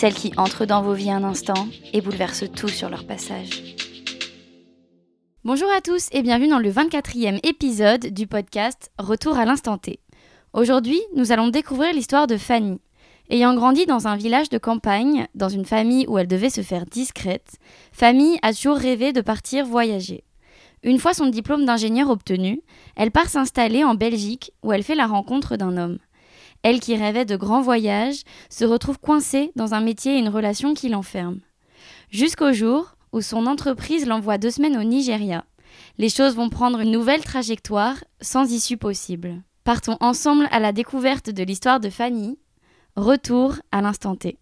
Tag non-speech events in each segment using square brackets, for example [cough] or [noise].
celles qui entrent dans vos vies un instant et bouleversent tout sur leur passage. Bonjour à tous et bienvenue dans le 24e épisode du podcast Retour à l'instant T. Aujourd'hui, nous allons découvrir l'histoire de Fanny. Ayant grandi dans un village de campagne, dans une famille où elle devait se faire discrète, Fanny a toujours rêvé de partir voyager. Une fois son diplôme d'ingénieur obtenu, elle part s'installer en Belgique où elle fait la rencontre d'un homme. Elle qui rêvait de grands voyages se retrouve coincée dans un métier et une relation qui l'enferme. Jusqu'au jour où son entreprise l'envoie deux semaines au Nigeria. Les choses vont prendre une nouvelle trajectoire sans issue possible. Partons ensemble à la découverte de l'histoire de Fanny. Retour à l'instant T.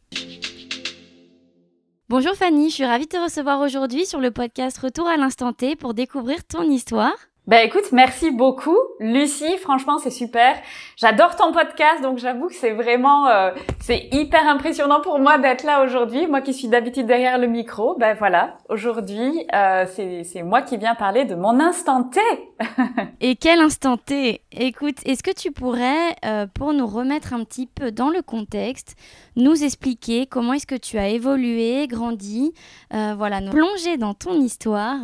Bonjour Fanny, je suis ravie de te recevoir aujourd'hui sur le podcast Retour à l'instant T pour découvrir ton histoire. Ben écoute, merci beaucoup, Lucie. Franchement, c'est super. J'adore ton podcast, donc j'avoue que c'est vraiment, euh, c'est hyper impressionnant pour moi d'être là aujourd'hui. Moi qui suis d'habitude derrière le micro, ben voilà. Aujourd'hui, euh, c'est moi qui viens parler de mon instant T. [laughs] Et quel instant T? Écoute, est-ce que tu pourrais, euh, pour nous remettre un petit peu dans le contexte, nous expliquer comment est-ce que tu as évolué, grandi, voilà, nous plonger dans ton histoire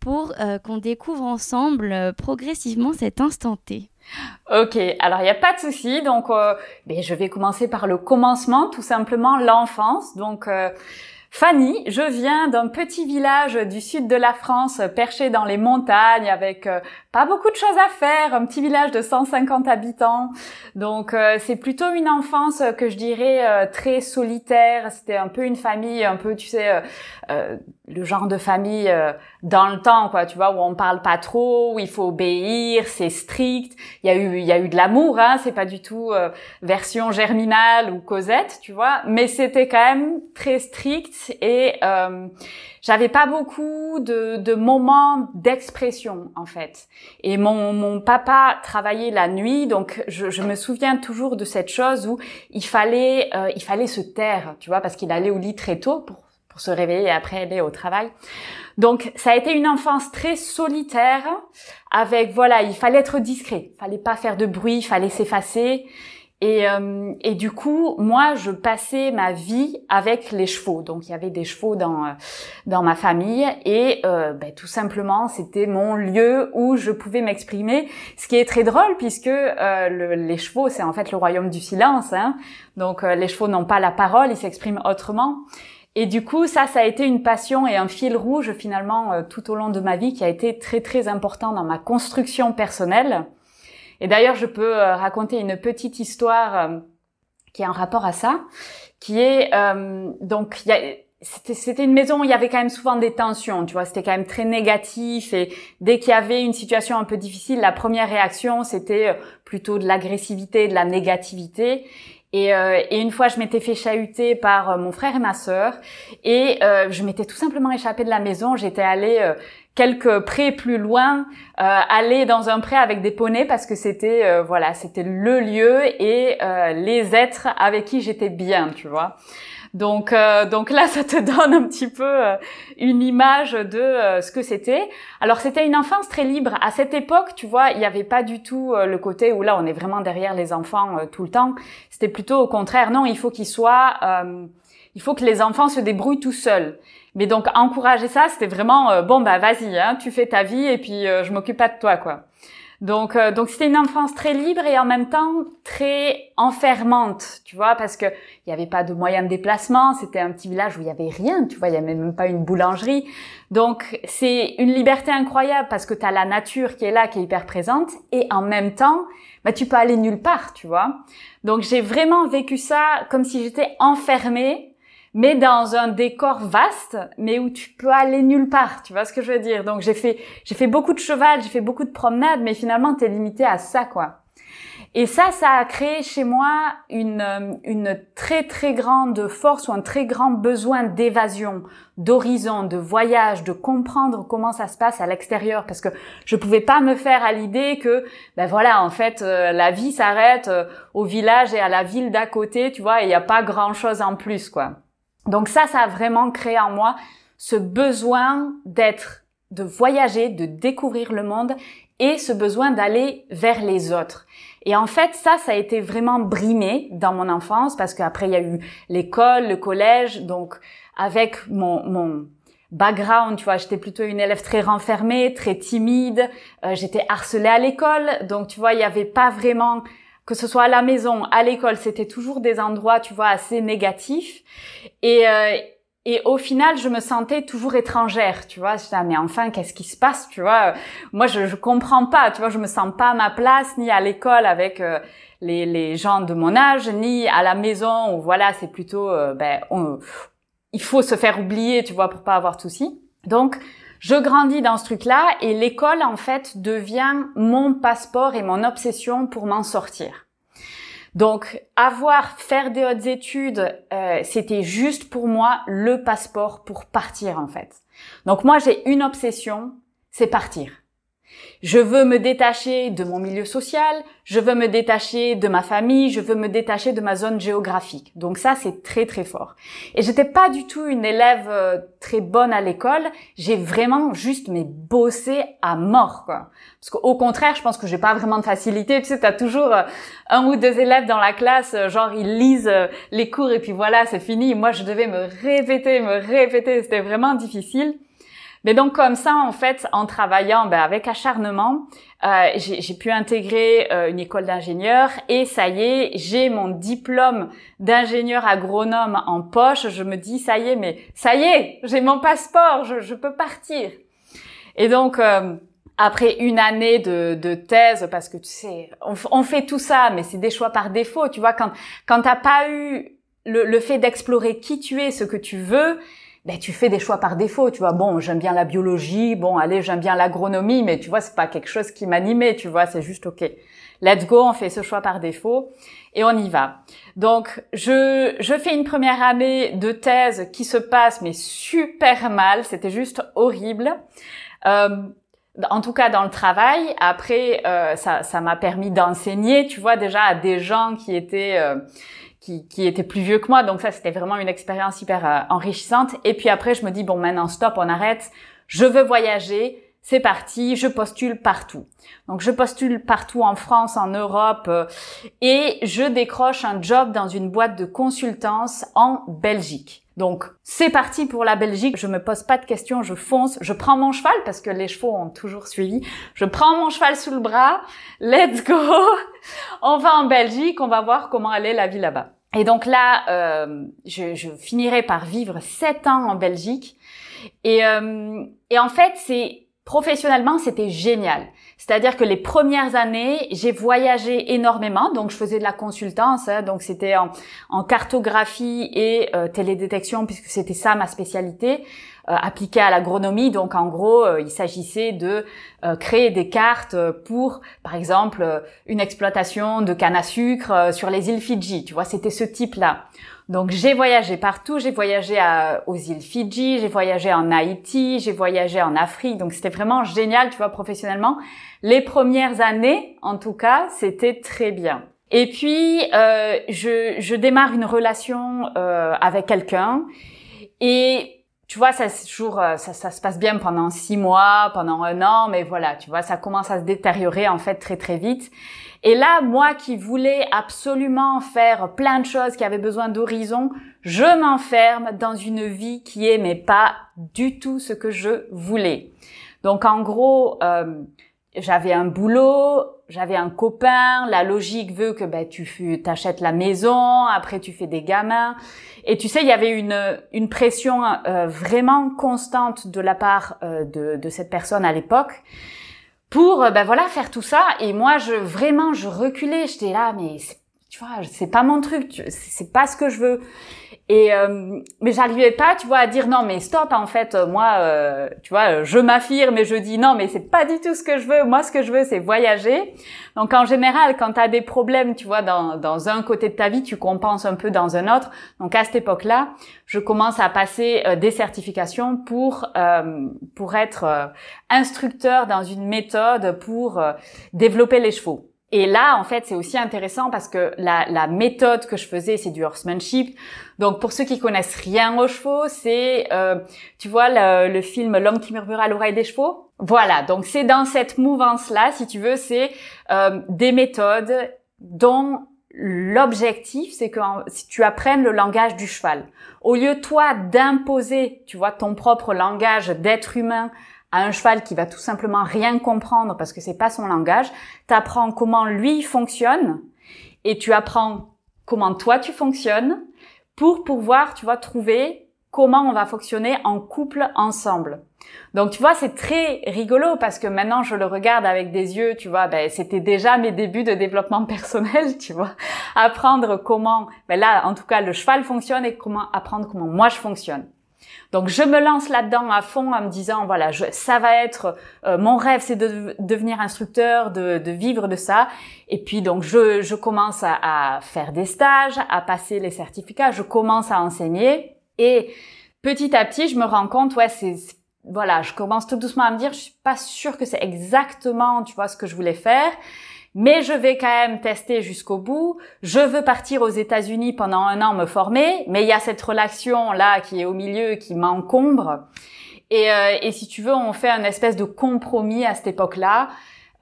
pour euh, qu'on découvre ensemble euh, progressivement cet instant T. Ok, alors il n'y a pas de souci. Donc, euh, ben, je vais commencer par le commencement, tout simplement l'enfance. Donc, euh, Fanny, je viens d'un petit village du sud de la France, perché dans les montagnes, avec euh, pas beaucoup de choses à faire, un petit village de 150 habitants. Donc, euh, c'est plutôt une enfance que je dirais euh, très solitaire. C'était un peu une famille, un peu, tu sais, euh, euh, le genre de famille euh, dans le temps, quoi, tu vois, où on parle pas trop, où il faut obéir, c'est strict. Il y a eu, il y a eu de l'amour, hein, c'est pas du tout euh, version germinale ou Cosette, tu vois, mais c'était quand même très strict et j'avais pas beaucoup de, de moments d'expression en fait. Et mon, mon papa travaillait la nuit, donc je, je me souviens toujours de cette chose où il fallait, euh, il fallait se taire, tu vois, parce qu'il allait au lit très tôt pour pour se réveiller et après aller au travail. Donc ça a été une enfance très solitaire avec voilà, il fallait être discret, fallait pas faire de bruit, il fallait s'effacer. Et, euh, et du coup, moi, je passais ma vie avec les chevaux. Donc, il y avait des chevaux dans euh, dans ma famille et euh, ben, tout simplement, c'était mon lieu où je pouvais m'exprimer. Ce qui est très drôle puisque euh, le- les chevaux, c'est en fait le royaume du silence. Hein. Donc, euh, les chevaux n'ont pas la parole, ils s'expriment autrement. Et du coup, ça, ça a été une passion et un fil rouge finalement euh, tout au long de ma vie qui a été très très important dans ma construction personnelle. Et d'ailleurs, je peux euh, raconter une petite histoire euh, qui est en rapport à ça, qui est euh, donc il y a c'était une maison où il y avait quand même souvent des tensions, tu vois, c'était quand même très négatif et dès qu'il y avait une situation un peu difficile, la première réaction c'était plutôt de l'agressivité, de la négativité. Et, euh, et une fois, je m'étais fait chahuter par mon frère et ma sœur, et euh, je m'étais tout simplement échappée de la maison. J'étais allée euh, quelques prés plus loin, euh, aller dans un pré avec des poneys parce que c'était euh, voilà, c'était le lieu et euh, les êtres avec qui j'étais bien, tu vois. Donc, euh, donc là, ça te [laughs] donne un petit peu euh, une image de euh, ce que c'était. Alors, c'était une enfance très libre. À cette époque, tu vois, il n'y avait pas du tout le côté où là, on est vraiment derrière les enfants tout le temps. C'était plutôt au contraire. Non, il faut qu'ils soient, il faut que les enfants se débrouillent tout seuls. Mais donc, encourager ça, c'était vraiment euh, bon, bah vas-y, hein, tu fais ta vie et puis euh, je m'occupe pas de toi, quoi. Donc, euh, donc c'était une enfance très libre et en même temps très enfermante, tu vois, parce que il y avait pas de moyens de déplacement. C'était un petit village où il y avait rien, tu vois, il y avait même pas une boulangerie. Donc c'est une liberté incroyable parce que tu as la nature qui est là, qui est hyper présente, et en même temps, bah tu peux aller nulle part, tu vois. Donc j'ai vraiment vécu ça comme si j'étais enfermée mais dans un décor vaste, mais où tu peux aller nulle part, tu vois ce que je veux dire? Donc j'ai fait j'ai fait beaucoup de cheval, j'ai fait beaucoup de promenades, mais finalement t'es limité à ça quoi. Et ça, ça a créé chez moi une, euh, une très très grande force ou un très grand besoin d'évasion, d'horizon, de voyage, de comprendre comment ça se passe à l'extérieur, parce que je pouvais pas me faire à l'idée que, ben voilà, en fait, euh, la vie s'arrête euh, au village et à la ville d'à côté, tu vois, il n'y a pas grand chose en plus, quoi. Donc ça, ça a vraiment créé en moi ce besoin d'être, de voyager, de découvrir le monde et ce besoin d'aller vers les autres. Et en fait, ça, ça a été vraiment brimé dans mon enfance parce qu'après, il y a eu l'école, le collège. Donc, avec mon, mon background, tu vois, j'étais plutôt une élève très renfermée, très timide. Euh, j'étais harcelée à l'école. Donc, tu vois, il n'y avait pas vraiment que ce soit à la maison, à l'école, c'était toujours des endroits, tu vois, assez négatifs. Et, euh, et au final, je me sentais toujours étrangère, tu vois. Je disais, ah, mais enfin, qu'est-ce qui se passe, tu vois? Moi, je, je comprends pas, tu vois. Je me sens pas à ma place, ni à l'école avec euh, les, les gens de mon âge, ni à la maison où voilà, c'est plutôt, euh, ben, il faut se faire oublier, tu vois, pour pas avoir de soucis. Donc, je grandis dans ce truc-là et l'école, en fait, devient mon passeport et mon obsession pour m'en sortir. Donc, avoir, faire des hautes études, euh, c'était juste pour moi le passeport pour partir en fait. Donc moi, j'ai une obsession, c'est partir. Je veux me détacher de mon milieu social, je veux me détacher de ma famille, je veux me détacher de ma zone géographique. Donc ça, c'est très très fort. Et j'étais pas du tout une élève euh, très bonne à l'école. J'ai vraiment juste mais bossé à mort, quoi. Parce qu'au contraire, je pense que j'ai pas vraiment de facilité. Tu sais, t'as toujours euh, un ou deux élèves dans la classe, euh, genre ils lisent les cours et puis voilà, c'est fini. Moi, je devais me répéter, me répéter. C'était vraiment difficile. Mais donc comme ça, en fait, en travaillant ben, avec acharnement, euh, j'ai pu intégrer euh, une école d'ingénieur et ça y est, j'ai mon diplôme d'ingénieur agronome en poche. Je me dis ça y est, mais ça y est, j'ai mon passeport, je, je, peux partir. Et donc euh, après une année de, de, thèse, parce que tu sais, on, on fait tout ça, mais c'est des choix par défaut. Tu vois, quand quand t'as pas eu le, le fait d'explorer qui tu es, ce que tu veux, ben tu fais des choix par défaut, tu vois. Bon, j'aime bien la biologie, bon, allez, j'aime bien l'agronomie, mais tu vois, c'est pas quelque chose qui m'animait, tu vois, c'est juste OK. Let's go, on fait ce choix par défaut et on y va. Donc, je, je fais une première année de thèse qui se passe, mais super mal, c'était juste horrible. Euh, en tout cas dans le travail. Après, euh, ça, ça m'a permis d'enseigner, tu vois, déjà à des gens qui étaient euh, qui, qui était plus vieux que moi. Donc ça, c'était vraiment une expérience hyper euh, enrichissante. Et puis après, je me dis, bon, maintenant, stop, on arrête. Je veux voyager. C'est parti, je postule partout. Donc je postule partout en France, en Europe euh, et je décroche un job dans une boîte de consultance en Belgique. Donc c'est parti pour la Belgique, je me pose pas de questions, je fonce, je prends mon cheval parce que les chevaux ont toujours suivi. Je prends mon cheval sous le bras, let's go. [laughs] on va en Belgique, on va voir comment elle est la vie là-bas. Et donc là, euh, je, je, finirai par vivre sept ans en Belgique. Et, euh, et en fait, c'est professionnellement, c'était génial. C'est-à-dire que les premières années, j'ai voyagé énormément, donc je faisais de la consultance, hein, donc c'était en, cartographie et euh, télédétection puisque c'était ça ma spécialité, appliquée à l'agronomie. Donc en gros, euh, il s'agissait de euh, créer des cartes pour, par exemple, une exploitation de canne à sucre sur les îles Fidji. Tu vois, c'était ce type-là. Donc j'ai voyagé partout, j'ai voyagé à, aux îles Fidji, j'ai voyagé en Haïti, j'ai voyagé en Afrique, donc c'était vraiment génial, tu vois, professionnellement. Les premières années, en tout cas, c'était très bien. Et puis, euh, je, je, démarre une relation euh, avec quelqu'un et tu vois, ça, toujours, euh, ça, se passe bien pendant six mois, pendant un an, mais voilà, tu vois, ça commence à se détériorer en fait très très vite. Et là, moi qui voulais absolument faire plein de choses, qui avait besoin d'horizon, je m'enferme dans une vie qui est mais pas du tout ce que je voulais. Donc en gros, euh, j'avais un boulot, j'avais un copain, la logique veut que ben, tu t'achètes la maison, après tu fais des gamins. Et tu sais, il y avait une, une pression euh, vraiment constante de la part euh, de, de, cette personne à l'époque pour euh, ben voilà faire tout ça. Et moi, je vraiment, je reculais. J'étais là, mais tu vois, c'est pas mon truc, c'est pas ce que je veux. Et euh, mais j'arrivais pas, tu vois, à dire non mais stop en fait moi euh, tu vois, je m'affirme et je dis non mais c'est pas du tout ce que je veux. Moi ce que je veux c'est voyager. Donc en général quand tu as des problèmes, tu vois dans dans un côté de ta vie, tu compenses un peu dans un autre. Donc à cette époque-là, je commence à passer euh, des certifications pour pour être instructeur dans une méthode pour développer les chevaux. Et là, en fait, c'est aussi intéressant parce que la, la méthode que je faisais, c'est du horsemanship. Donc, pour ceux qui connaissent rien aux chevaux, c'est, euh, tu vois, le, film L'homme qui murmure à l'oreille des chevaux? Voilà. Donc, c'est dans cette mouvance-là, si tu veux, c'est euh, des méthodes dont l'objectif, c'est que si tu apprennes le langage du cheval. Au lieu, toi, d'imposer, tu vois, ton propre langage d'être humain à un cheval qui va tout simplement rien comprendre parce que c'est pas son langage, tu apprends comment lui fonctionne et tu apprends comment toi tu fonctionnes pour pouvoir, tu vois, trouver comment on va fonctionner en couple ensemble. Donc tu vois, c'est très rigolo parce que maintenant je le regarde avec des yeux, tu vois, ben c'était déjà mes débuts de développement [laughs] personnel, tu vois, apprendre comment, ben là en tout cas le cheval fonctionne et comment apprendre comment moi je fonctionne. Donc je me lance là-dedans à fond en me disant voilà je, ça va être euh, mon rêve c'est de devenir instructeur de, de, vivre de ça. Et puis donc je, je commence à, à, faire des stages à passer les certificats. Je commence à enseigner. Et petit à petit je me rends compte ouais c'est voilà je commence tout doucement à me dire je suis pas sûre que c'est exactement tu vois ce que je voulais faire mais je vais quand même tester jusqu'au bout. Je veux partir aux États-Unis pendant un an me former, mais il y a cette relation là qui est au milieu qui m'encombre. Et, euh, et si tu veux, on fait un espèce de compromis à cette époque-là.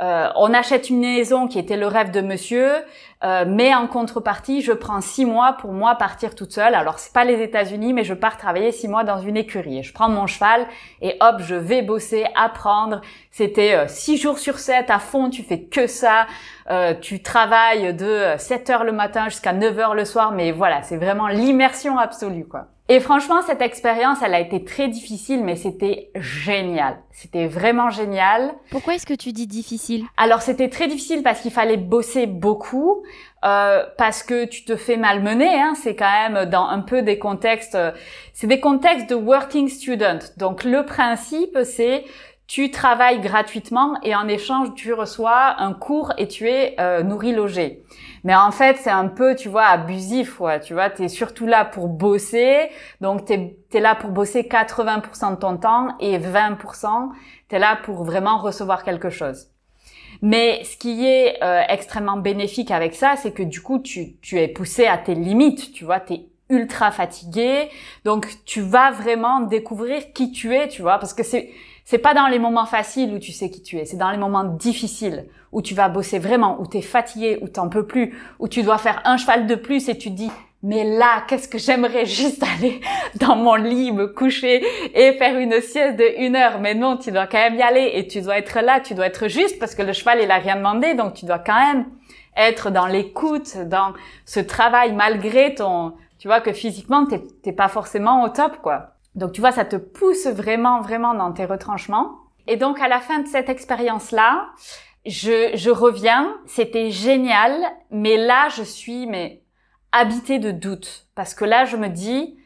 Euh, on achète une maison qui était le rêve de monsieur, euh, mais en contrepartie, je prends six mois pour moi partir toute seule. Alors c'est pas les États-Unis, mais je pars travailler six mois dans une écurie. Je prends mon cheval et hop, je vais bosser, apprendre. C'était euh, six jours sur sept à fond. Tu fais que ça. Euh, tu travailles de 7 heures le matin jusqu'à 9 heures le soir. Mais voilà, c'est vraiment l'immersion absolue, quoi. Et franchement, cette expérience, elle a été très difficile, mais c'était génial. C'était vraiment génial. Pourquoi est-ce que tu dis difficile? Alors, c'était très difficile parce qu'il fallait bosser beaucoup, euh, parce que tu te fais malmener. Hein, c'est quand même dans un peu des contextes, euh, c'est des contextes de working student. Donc, le principe, c'est tu travailles gratuitement et en échange tu reçois un cours et tu es euh, nourri logé. Mais en fait c'est un peu tu vois abusif ouais, tu vois tu es surtout là pour bosser. Donc tu es, là pour bosser 80% de ton temps et 20% tu es là pour vraiment recevoir quelque chose. Mais ce qui est euh, extrêmement bénéfique avec ça c'est que du coup tu, tu es poussé à tes limites tu vois. Tu es ultra fatigué. Donc tu vas vraiment découvrir qui tu es tu vois. Parce que c'est c'est pas dans les moments faciles où tu sais qui tu es, c'est dans les moments difficiles où tu vas bosser vraiment, où tu es fatigué, où t'en peux plus, où tu dois faire un cheval de plus et tu te dis mais là, qu'est-ce que j'aimerais [laughs] juste aller dans mon lit, me coucher et faire une sieste de une heure. Mais non, tu dois quand même y aller et tu dois être là, tu dois être juste parce que le cheval, il a rien demandé. Donc, tu dois quand même être dans l'écoute, dans ce travail malgré ton, tu vois, que physiquement, t'es pas forcément au top, quoi. Donc tu vois, ça te pousse vraiment, vraiment dans tes retranchements. Et donc à la fin de cette expérience-là, je, je reviens, c'était génial, mais là je suis mais habitée de doute parce que là je me dis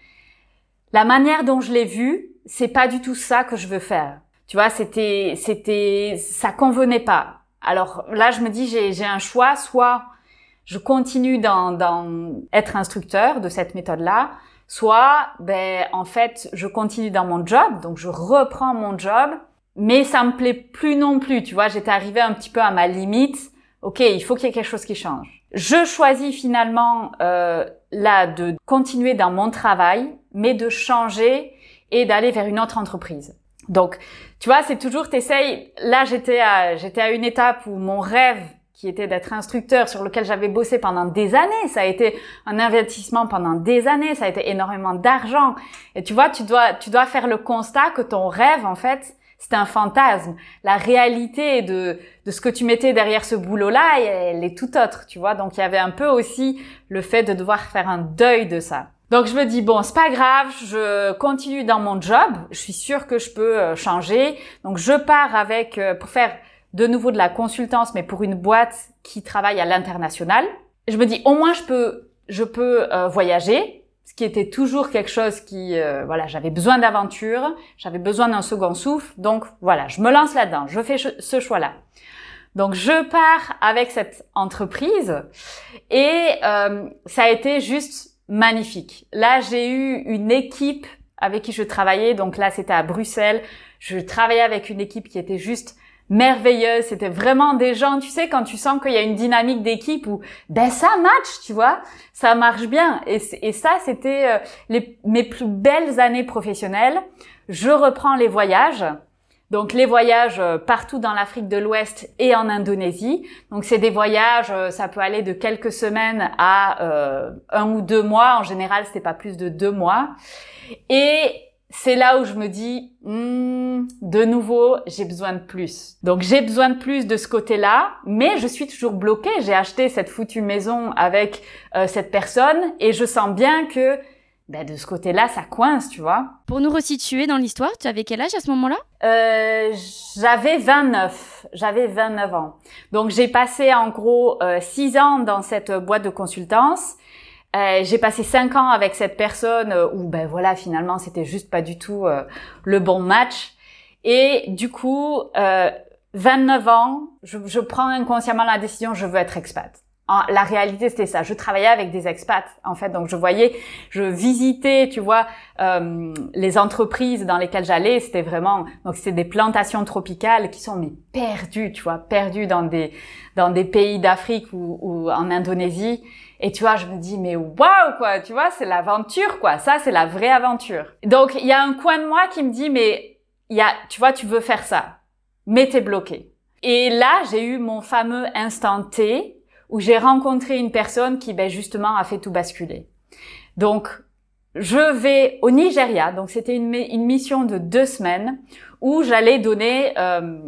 la manière dont je l'ai vu, c'est pas du tout ça que je veux faire. Tu vois, c'était c'était ça convenait pas. Alors là je me dis j'ai j'ai un choix, soit je continue dans dans être instructeur de cette méthode-là, Soit, ben, en fait, je continue dans mon job, donc je reprends mon job, mais ça me plaît plus non plus. Tu vois, j'étais arrivée un petit peu à ma limite. Ok, il faut qu'il y ait quelque chose qui change. Je choisis finalement euh, là de continuer dans mon travail, mais de changer et d'aller vers une autre entreprise. Donc, tu vois, c'est toujours t'essayes. Là, j'étais à j'étais à une étape où mon rêve qui était d'être instructeur, sur lequel j'avais bossé pendant des années. Ça a été un investissement pendant des années, ça a été énormément d'argent. Et tu vois, tu dois, tu dois faire le constat que ton rêve, en fait, c'est un fantasme. La réalité de, de ce que tu mettais derrière ce boulot-là, elle est tout autre, tu vois. Donc, il y avait un peu aussi le fait de devoir faire un deuil de ça. Donc je me dis bon c'est pas grave, je continue dans mon job, je suis sûre que je peux euh, changer. Donc je pars avec euh, pour faire de nouveau de la consultance, mais pour une boîte qui travaille à l'international. je me dis au moins je peux je peux euh, voyager, ce qui était toujours quelque chose qui euh, voilà j'avais besoin d'aventure, j'avais besoin d'un second souffle, donc voilà je me lance là-dedans, je fais ce choix-là. Donc je pars avec cette entreprise et euh, ça a été juste magnifique. Là j'ai eu une équipe avec qui je travaillais, donc là c'était à Bruxelles. Je travaillais avec une équipe qui était juste merveilleuse. C'était vraiment des gens, tu sais, quand tu sens qu'il y a une dynamique d'équipe où ben ça match, tu vois, ça marche bien. Et, ça, c'était euh, mes plus belles années professionnelles. Je reprends les voyages. Donc les voyages euh, partout dans l'Afrique de l'Ouest et en Indonésie. Donc c'est des voyages, euh, ça peut aller de quelques semaines à un ou deux mois. En général, c'était pas plus de deux mois. Et c'est là où je me dis, hmm, de nouveau, j'ai besoin de plus. Donc j'ai besoin de plus de ce côté-là, mais je suis toujours bloquée. J'ai acheté cette foutue maison avec cette personne et je sens bien que ben, de ce côté-là, ça coince, tu vois. Pour nous resituer dans l'histoire, tu avais quel âge à ce moment-là? Euh, J'avais 29. J'avais 29 ans. Donc j'ai passé en gros euh, 6 ans dans cette boîte de consultance. Euh, j'ai passé 5 ans avec cette personne euh, où ben voilà finalement c'était juste pas du tout euh, le bon match. Et du coup, 29 ans, je, je prends inconsciemment la décision, je veux être expat la réalité c'était ça. Je travaillais avec des expats en fait, donc je voyais, je visitais, tu vois, euh, les entreprises dans lesquelles j'allais. C'était vraiment, donc c'était des plantations tropicales qui sont mais perdues, tu vois, perdues dans des dans des pays d'Afrique ou, ou en Indonésie. Et tu vois, je me dis mais waouh quoi, tu vois, c'est l'aventure quoi. Ça c'est la vraie aventure. Donc il y a un coin de moi qui me dit mais il y a, tu vois, tu veux faire ça, mais t'es bloqué. Et là, j'ai eu mon fameux instant T où j'ai rencontré une personne qui, ben, justement, a fait tout basculer. Donc, je vais au Nigeria. Donc, c'était une, une, mission de deux semaines où j'allais donner euh,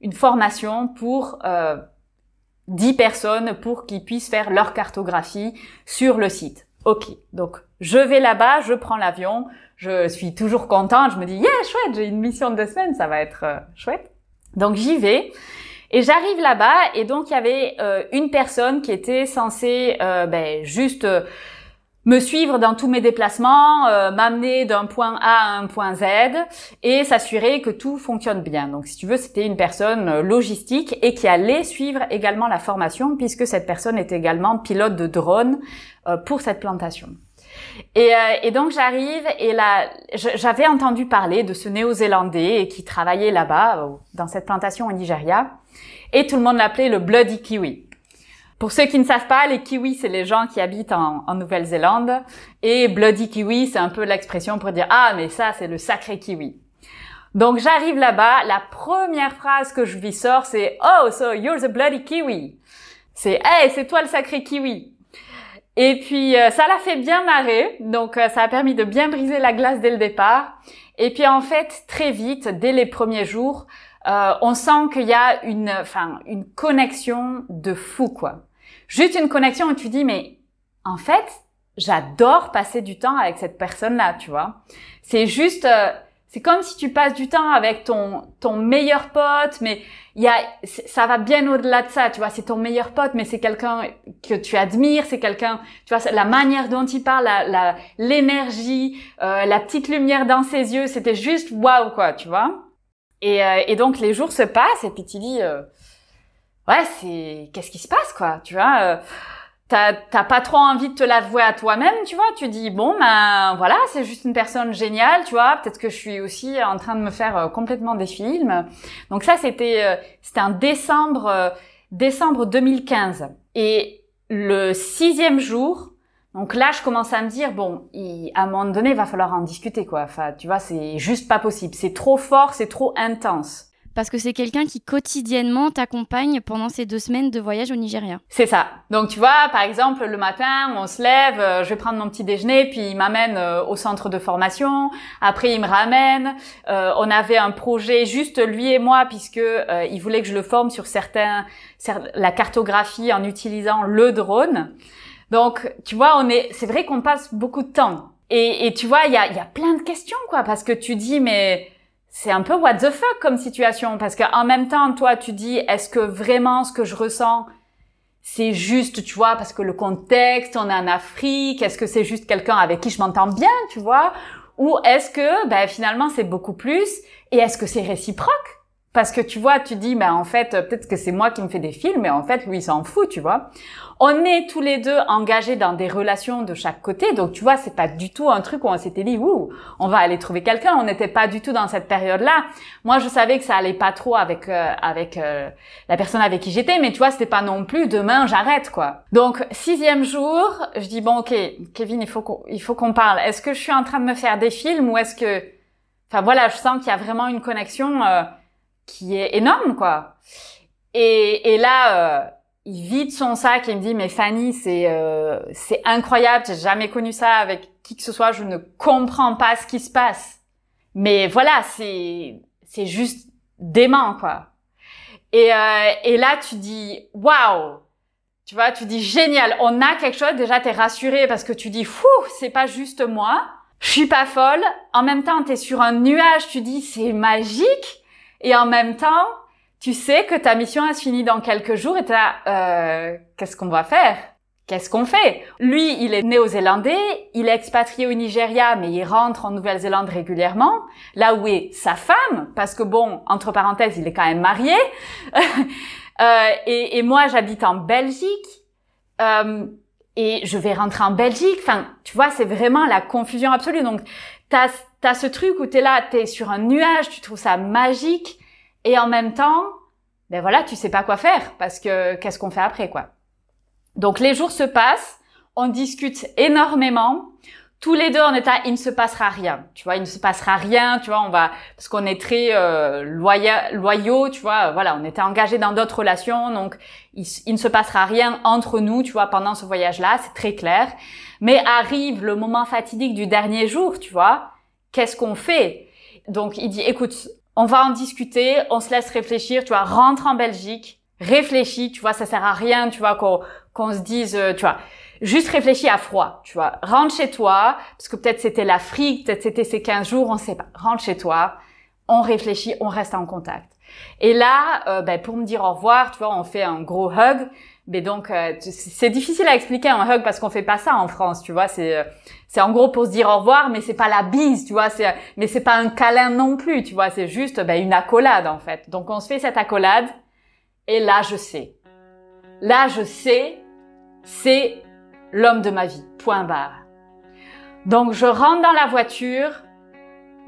une formation pour euh, dix personnes pour qu'ils puissent faire leur cartographie sur le site. Ok, donc je vais là-bas, je prends l'avion, je suis toujours contente, je me dis yeah chouette, j'ai une mission de deux semaines, ça va être euh, chouette. Donc j'y vais et j'arrive là-bas et donc il y avait euh, une personne qui était censée euh, ben, juste me suivre dans tous mes déplacements, m'amener d'un point A à un point Z et s'assurer que tout fonctionne bien. Donc si tu veux, c'était une personne logistique et qui allait suivre également la formation puisque cette personne est également pilote de drone pour cette plantation. Et, et, donc j'arrive et là, j'avais entendu parler de ce Néo-Zélandais qui travaillait là-bas dans cette plantation au Nigeria et tout le monde l'appelait le Bloody Kiwi. Pour ceux qui ne savent pas, les kiwis, c'est les gens qui habitent en, Nouvelle-Zélande. Et Bloody Kiwi, c'est un peu l'expression pour dire, ah, mais ça, c'est le sacré kiwi. Donc, j'arrive là-bas. La première phrase que je lui sors, c'est, oh, so you're the bloody kiwi. C'est, hey, c'est toi le sacré kiwi. Et puis, euh, ça l'a fait bien marrer. Donc, euh, ça a permis de bien briser la glace dès le départ. Et puis, en fait, très vite, dès les premiers jours, euh, on sent qu'il y a une, enfin, une connexion de fou, quoi. Juste une connexion où tu dis, mais en fait, j'adore passer du temps avec cette personne-là, tu vois. C'est juste, euh, c'est comme si tu passes du temps avec ton ton meilleur pote, mais il y a, ça va bien au-delà de ça, tu vois. C'est ton meilleur pote, mais c'est quelqu'un que tu admires, c'est quelqu'un, tu vois, la manière dont il parle, la l'énergie, euh, la petite lumière dans ses yeux, c'était juste waouh, quoi, tu vois. Et, euh, et, donc les jours se passent et puis tu dis euh, ouais c'est qu'est-ce qui se passe quoi tu vois euh, t'as pas trop envie de te l'avouer à toi-même tu vois tu dis bon ben voilà c'est juste une personne géniale tu vois peut-être que je suis aussi en train de me faire euh, complètement des films donc ça c'était c'était un décembre décembre 2015 et le sixième jour donc là, je commence à me dire bon, à un moment donné, il va falloir en discuter quoi. Enfin, tu vois, c'est juste pas possible. C'est trop fort, c'est trop intense. Parce que c'est quelqu'un qui quotidiennement t'accompagne pendant ces deux semaines de voyage au Nigeria. C'est ça. Donc tu vois, par exemple, le matin, on se lève, euh, je vais prendre mon petit déjeuner, puis il m'amène euh, au centre de formation. Après, il me ramène. Euh, on avait un projet juste lui et moi, puisque il voulait que je le forme sur certains, la cartographie en utilisant le drone. Donc, tu vois, on est, c'est vrai qu'on passe beaucoup de temps. Et, et tu vois, il y a, y a plein de questions, quoi, parce que tu dis, mais c'est un peu what the fuck comme situation, parce qu'en même temps, toi, tu dis, est-ce que vraiment ce que je ressens, c'est juste, tu vois, parce que le contexte, on est en Afrique, est-ce que c'est juste quelqu'un avec qui je m'entends bien, tu vois, ou est-ce que ben, finalement c'est beaucoup plus, et est-ce que c'est réciproque? Parce que tu vois, tu dis, mais en fait, peut-être que c'est moi qui me fais des films, mais en fait, lui, il s'en fout, tu vois. On est tous les deux engagés dans des relations de chaque côté, donc tu vois, c'est pas du tout un truc où on s'était dit, ouh, on va aller trouver quelqu'un. On n'était pas du tout dans cette période-là. Moi, je savais que ça allait pas trop avec euh, avec euh, la personne avec qui j'étais, mais tu vois, c'était pas non plus demain, j'arrête quoi. Donc sixième jour, je dis bon, ok, Kevin, il faut qu'on il faut qu'on parle. Est-ce que je suis en train de me faire des films ou est-ce que, enfin voilà, je sens qu'il y a vraiment une connexion. Euh, qui est énorme, quoi. Et, et là, euh, il vide son sac et il me dit, mais Fanny, c'est euh, c'est incroyable, j'ai jamais connu ça avec qui que ce soit, je ne comprends pas ce qui se passe. Mais voilà, c'est c'est juste dément, quoi. Et, euh, et là, tu dis, waouh, tu vois, tu dis génial, on a quelque chose. Déjà, t'es rassuré parce que tu dis, fou, c'est pas juste moi. Je suis pas folle. En même temps, t'es sur un nuage. Tu dis, c'est magique. Et en même temps, tu sais que ta mission a se finit dans quelques jours et tu euh, qu'est-ce qu'on va faire? Qu'est-ce qu'on fait? Lui, il est néo-zélandais, il est expatrié au Nigeria, mais il rentre en Nouvelle-Zélande régulièrement. Là où est sa femme, parce que bon, entre parenthèses, il est quand même marié. [laughs] euh, et, et, moi, j'habite en Belgique. Euh, et je vais rentrer en Belgique. Enfin, tu vois, c'est vraiment la confusion absolue. Donc, t'as t'as ce truc où t'es là, t'es sur un nuage, tu trouves ça magique, et en même temps, ben voilà, tu sais pas quoi faire parce que qu'est-ce qu'on fait après quoi. Donc les jours se passent, on discute énormément. Tous les deux en état, il ne se passera rien. Tu vois, il ne se passera rien. Tu vois, on va parce qu'on est très euh, loyaux. Tu vois, voilà, on était engagés dans d'autres relations, donc il, il, ne se passera rien entre nous. Tu vois, pendant ce voyage-là, c'est très clair. Mais arrive le moment fatidique du dernier jour. Tu vois, qu'est-ce qu'on fait? Donc il dit, écoute, on va en discuter, on se laisse réfléchir, tu vois, rentre en Belgique, réfléchis, tu vois, ça sert à rien, tu vois, qu'on se dise, euh, tu vois, juste réfléchis à froid, tu vois, rentre chez toi, parce que peut-être c'était l'Afrique, peut-être c'était ces 15 jours, on sait pas, rentre chez toi, on réfléchit, on reste en contact. Et là, euh, ben, pour me dire au revoir, tu vois, on fait un gros hug, mais donc, euh, c'est difficile à expliquer un hug parce qu'on fait pas ça en France, tu vois. C'est, euh, c'est en gros pour se dire au revoir, mais c'est pas la bise, tu vois. C'est, mais c'est pas un câlin non plus, tu vois. C'est juste ben, une accolade en fait. Donc on se fait cette accolade, et là je sais. Là je sais, c'est l'homme de ma vie. Point barre. Donc je rentre dans la voiture.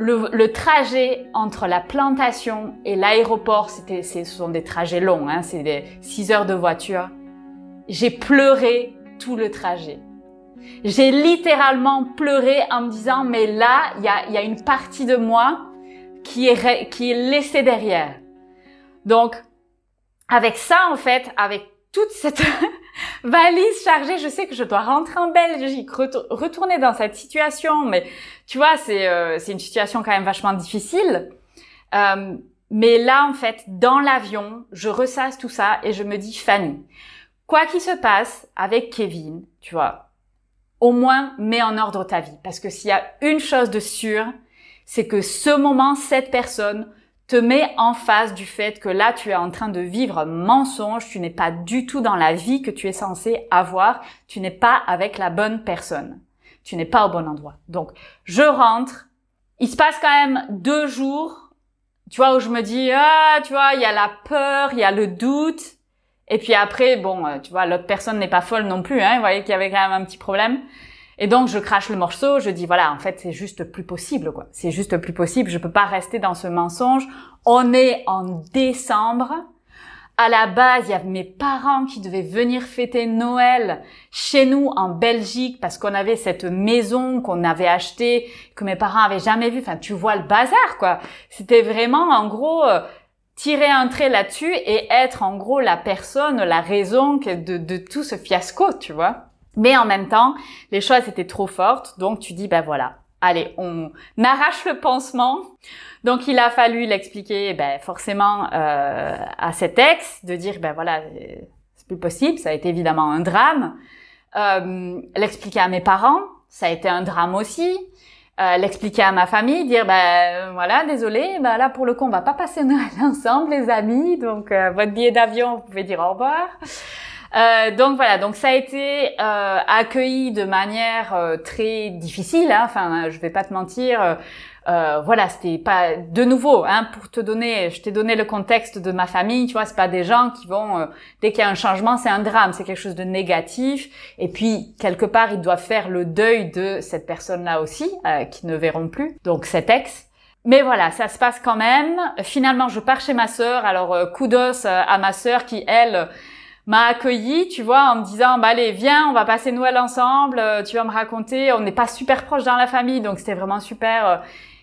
Le, le trajet entre la plantation et l'aéroport, c'était, ce sont des trajets longs, hein, c'est des 6 heures de voiture j'ai pleuré tout le trajet. J'ai littéralement pleuré en me disant, mais là, il y a, y a, une partie de moi qui est, qui est laissée derrière. Donc, avec ça, en fait, avec toute cette [laughs] valise chargée, je sais que je dois rentrer en Belgique, retourner dans cette situation, mais tu vois, c'est euh, une situation quand même vachement difficile. Euh, mais là, en fait, dans l'avion, je ressasse tout ça et je me dis, Fanny, quoi qu'il se passe avec Kevin, tu vois, au moins mets en ordre ta vie. Parce que s'il y a une chose de sûre, c'est que ce moment, cette personne te met en face du fait que là, tu es en train de vivre un mensonge, tu n'es pas du tout dans la vie que tu es censé avoir, tu n'es pas avec la bonne personne, tu n'es pas au bon endroit. Donc, je rentre, il se passe quand même deux jours, tu vois, où je me dis, ah, tu vois, il y a la peur, il y a le doute, et puis après, bon, euh, tu vois, l'autre personne n'est pas folle non plus, hein, vous voyez qu'il y avait quand même un petit problème. Et donc, je crache le morceau, je dis, voilà, en fait, c'est juste plus possible, quoi. C'est juste plus possible, je peux pas rester dans ce mensonge. On est en décembre. À la base, il y avait mes parents qui devaient venir fêter Noël chez nous en Belgique parce qu'on avait cette maison qu'on avait achetée, que mes parents avaient jamais vue. Enfin, tu vois le bazar, quoi. C'était vraiment, en gros, euh, tirer un trait là-dessus et être en gros la personne, la raison de, de tout ce fiasco, tu vois. Mais en même temps, les choses étaient trop fortes, donc tu dis, ben voilà, allez, on arrache le pansement. Donc il a fallu l'expliquer, ben forcément euh, à cet ex, de dire, ben voilà, c'est plus possible, ça a été évidemment un drame. Euh, l'expliquer à mes parents, ça a été un drame aussi. Euh, l'expliquer à ma famille, dire ben voilà, désolé, ben là pour le coup on va pas passer Noël [laughs] ensemble les amis, donc euh, votre billet d'avion vous pouvez dire au revoir. Euh, donc voilà, donc ça a été euh, accueilli de manière euh, très difficile. Hein. Enfin, je vais pas te mentir. Euh, voilà, c'était pas de nouveau. Hein, pour te donner, je t'ai donné le contexte de ma famille. Tu vois, c'est pas des gens qui vont dès qu'il y a un changement, c'est un drame, c'est quelque chose de négatif. Et puis quelque part, ils doivent faire le deuil de cette personne-là aussi, qui ne verront plus. Donc cet ex. Mais voilà, ça se passe quand même. Finalement, je pars chez ma sœur. Alors, kudos à ma sœur qui, elle, m'a accueilli, tu vois, en me disant, bah allez, viens, on va passer Noël ensemble, euh, tu vas me raconter. On n'est pas super proche dans la famille, donc c'était vraiment super euh,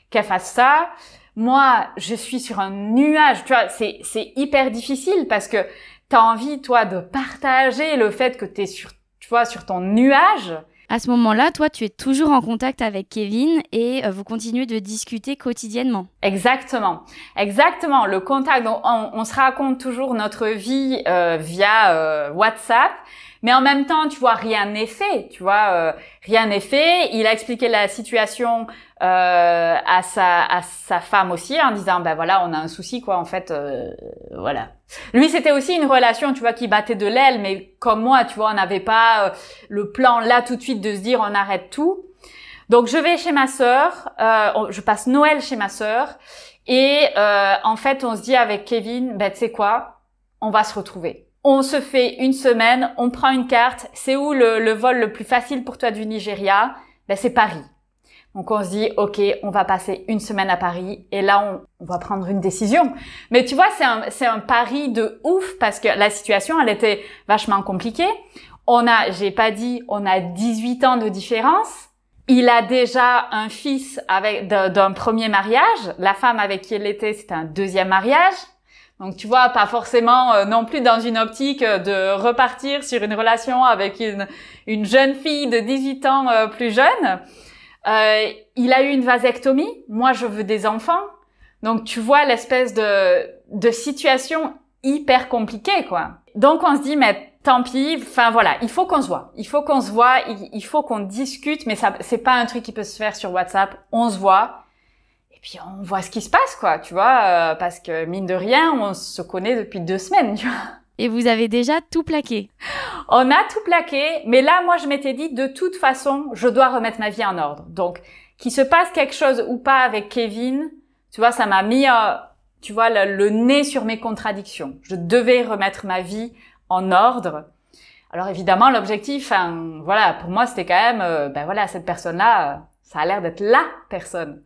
qu'elle fasse ça. Moi, je suis sur un nuage, tu vois, c'est, c'est hyper difficile parce que tu as envie, toi, de partager le fait que tu es sur, tu vois, sur ton nuage. À ce moment-là, toi, tu es toujours en contact avec Kevin et euh, vous continuez de discuter quotidiennement. Exactement, exactement. Le contact, on, se raconte toujours notre vie euh, via euh, WhatsApp, mais en même temps, tu vois, rien n'est fait. Tu vois, rien n'est fait. Il a expliqué la situation à sa à sa femme aussi en disant, ben voilà, on a un souci quoi. En fait, voilà, lui, c'était aussi une relation, tu vois, qui battait de l'aile, mais comme moi, tu vois, on n'avait pas euh, le plan là tout de suite de se dire on arrête tout. Donc je vais chez ma sœur, euh, je passe Noël chez ma sœur, et euh, en fait on se dit avec Kevin, ben tu sais quoi, on va se retrouver. On se fait une semaine, on prend une carte. C'est où le, le vol le plus facile pour toi du Nigeria? Ben c'est Paris. Donc on se dit, ok, on va passer une semaine à Paris et là on, va prendre une décision. Mais tu vois, c'est un, c'est un pari de ouf parce que la situation, elle était vachement compliquée. On a, j'ai pas dit, on a 18 ans de différence. Il a déjà un fils avec d'un premier mariage. La femme avec qui il était, c'était un deuxième mariage. Donc tu vois, pas forcément euh, non plus dans une optique de repartir sur une relation avec une, une jeune fille de 18 ans euh, plus jeune. Euh, il a eu une vasectomie. Moi, je veux des enfants. Donc, tu vois l'espèce de, de situation hyper compliquée, quoi. Donc, on se dit, mais tant pis. Enfin, voilà, il faut qu'on se voit. Il faut qu'on se voit. Il, faut qu'on discute. Mais ça, c'est pas un truc qui peut se faire sur WhatsApp. On se voit. Et puis, on voit ce qui se passe, quoi. Tu vois, euh, parce que mine de rien, on se connaît depuis deux semaines, tu vois. Et vous avez déjà tout plaqué On a tout plaqué, mais là, moi, je m'étais dit, de toute façon, je dois remettre ma vie en ordre. Donc, qu'il se passe quelque chose ou pas avec Kevin, tu vois, ça m'a mis, euh, tu vois, le, nez sur mes contradictions. Je devais remettre ma vie en ordre. Alors évidemment, l'objectif, enfin, voilà, pour moi, c'était quand même, euh, ben voilà, cette personne-là, euh, ça a l'air d'être la personne.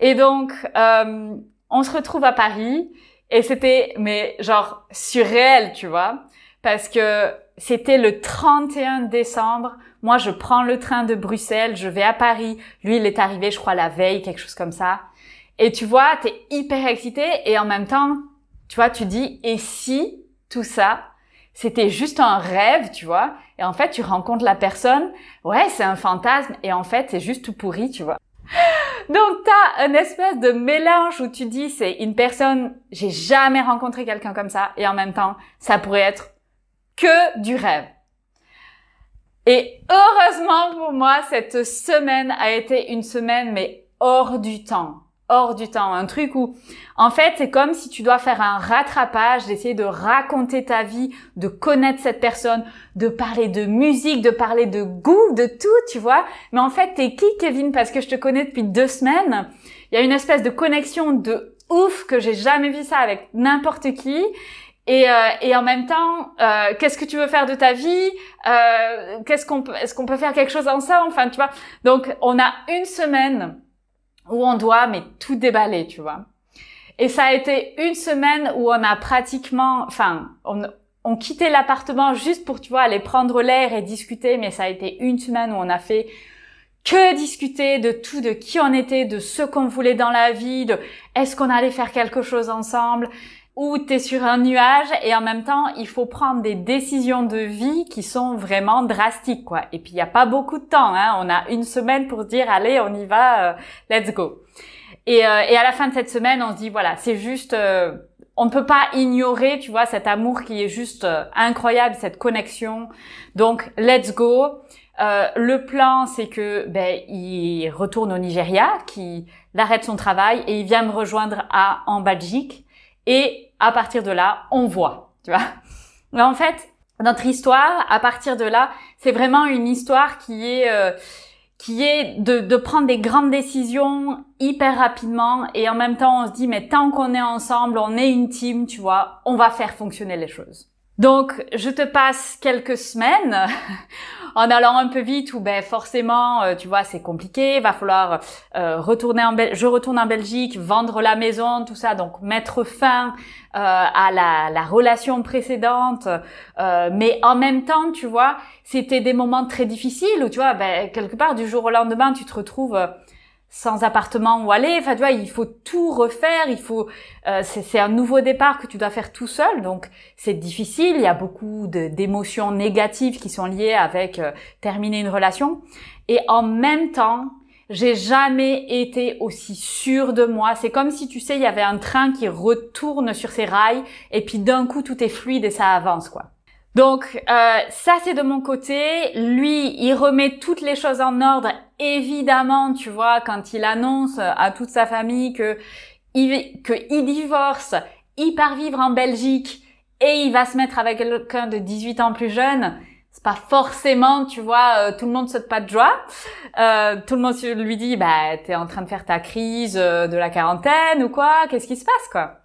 Et donc, on se retrouve à Paris et c'était, mais genre, surréel, tu vois. Parce que c'était le 31 décembre. Moi, je prends le train de Bruxelles, je vais à Paris. Lui, il est arrivé, je crois, la veille, quelque chose comme ça. Et tu vois, t'es hyper excité et en même temps, tu vois, tu dis, et si tout ça, c'était juste un rêve, tu vois, et en fait, tu rencontres la personne, ouais, c'est un fantasme, et en fait, c'est juste tout pourri, tu vois. [laughs] Donc t'as un espèce de mélange où tu dis c'est une personne, j'ai jamais rencontré quelqu'un comme ça et en même temps ça pourrait être que du rêve. Et heureusement pour moi, cette semaine a été une semaine mais hors du temps hors du temps. Un truc où, en fait, c'est comme si tu dois faire un rattrapage, d'essayer de raconter ta vie, de connaître cette personne, de parler de musique, de parler de goût, de tout, tu vois. Mais en fait, t'es qui, Kevin? Parce que je te connais depuis deux semaines. Il y a une espèce de connexion de ouf que j'ai jamais vu ça avec n'importe qui. Et, euh, et, en même temps, euh, qu'est-ce que tu veux faire de ta vie? Euh, Qu'est-ce qu'on peut Est-ce qu'on peut faire quelque chose ensemble? Enfin, tu vois. Donc, on a une semaine où on doit mais tout déballer, tu vois. Et ça a été une semaine où on a pratiquement, enfin, on, on quittait l'appartement juste pour, tu vois, aller prendre l'air et discuter, mais ça a été une semaine où on a fait que discuter de tout, de qui on était, de ce qu'on voulait dans la vie, de est-ce qu'on allait faire quelque chose ensemble où tu es sur un nuage et en même temps, il faut prendre des décisions de vie qui sont vraiment drastiques, quoi. Et puis, il n'y a pas beaucoup de temps, hein. On a une semaine pour dire, allez, on y va, euh, let's go. Et, euh, et, à la fin de cette semaine, on se dit, voilà, c'est juste, euh, on ne peut pas ignorer, tu vois, cet amour qui est juste incroyable, cette connexion. Donc, let's go. le plan, c'est que ben il retourne au Nigeria, qu'il arrête son travail et il vient me rejoindre à en Belgique. Et à partir de là, on voit, tu vois. Mais en fait, notre histoire, à partir de là, c'est vraiment une histoire qui est euh, qui est de, de prendre des grandes décisions hyper rapidement et en même temps on se dit mais tant qu'on est ensemble, on est une team, tu vois, on va faire fonctionner les choses. Donc, je te passe quelques semaines. [laughs] En allant un peu vite où ben forcément, euh, tu vois, c'est compliqué, va falloir euh, retourner en Belgique, je retourne en Belgique, vendre la maison, tout ça, donc mettre fin euh, à la, la, relation précédente, mais en même temps, tu vois, c'était des moments très difficiles où tu vois, ben, quelque part du jour au lendemain, tu te retrouves sans appartement où aller. Enfin, tu vois, il faut tout refaire. Il faut, euh, c'est un nouveau départ que tu dois faire tout seul. Donc, c'est difficile. Il y a beaucoup d'émotions négatives qui sont liées avec euh, terminer une relation. Et en même temps, j'ai jamais été aussi sûre de moi. C'est comme si, tu sais, il y avait un train qui retourne sur ses rails et puis d'un coup, tout est fluide et ça avance, quoi. Donc euh, ça c'est de mon côté. Lui, il remet toutes les choses en ordre. Évidemment, tu vois, quand il annonce à toute sa famille que il, que il divorce, il part vivre en Belgique et il va se mettre avec quelqu'un de 18 ans plus jeune. C'est pas forcément, tu vois, euh, tout le monde saute pas de joie. Euh, tout le monde lui dit, bah, t'es en train de faire ta crise de la quarantaine ou quoi Qu'est-ce qui se passe, quoi?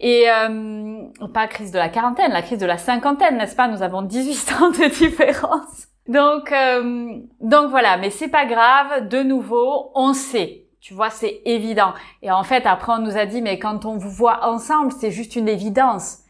Et euh, pas crise de la quarantaine, la crise de la cinquantaine, n'est-ce pas? Nous avons 18 ans de différence. Donc, euh, donc voilà, mais c'est pas grave. De nouveau, on sait. Tu vois, c'est évident. Et en fait, après, on nous a dit, mais quand on vous voit ensemble, c'est juste une évidence.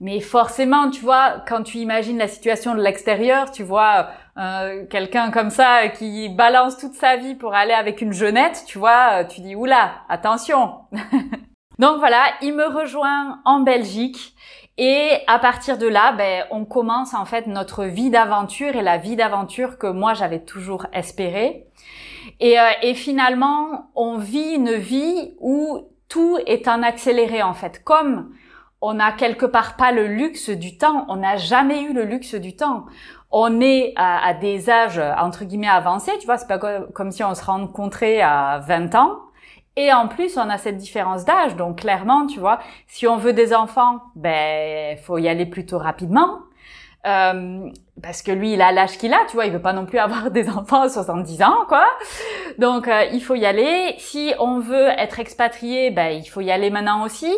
Mais forcément, tu vois, quand tu imagines la situation de l'extérieur, tu vois euh, quelqu'un comme ça qui balance toute sa vie pour aller avec une jeunette, tu vois, tu dis oula, attention. [laughs] Donc voilà, il me rejoint en Belgique et à partir de là, ben, on commence en fait notre vie d'aventure et la vie d'aventure que moi j'avais toujours espéré. Et, euh, et, finalement, on vit une vie où tout est en accéléré en fait. Comme on n'a quelque part pas le luxe du temps, on n'a jamais eu le luxe du temps. On est à, à, des âges entre guillemets avancés, tu vois, c'est pas comme si on se rencontrait à 20 ans. Et en plus, on a cette différence d'âge. Donc clairement, tu vois, si on veut des enfants, ben faut y aller plutôt rapidement. Euh, parce que lui, il a l'âge qu'il a, tu vois, il veut pas non plus avoir des enfants à 70 ans, quoi. Donc, euh, il faut y aller. Si on veut être expatrié, ben, il faut y aller maintenant aussi.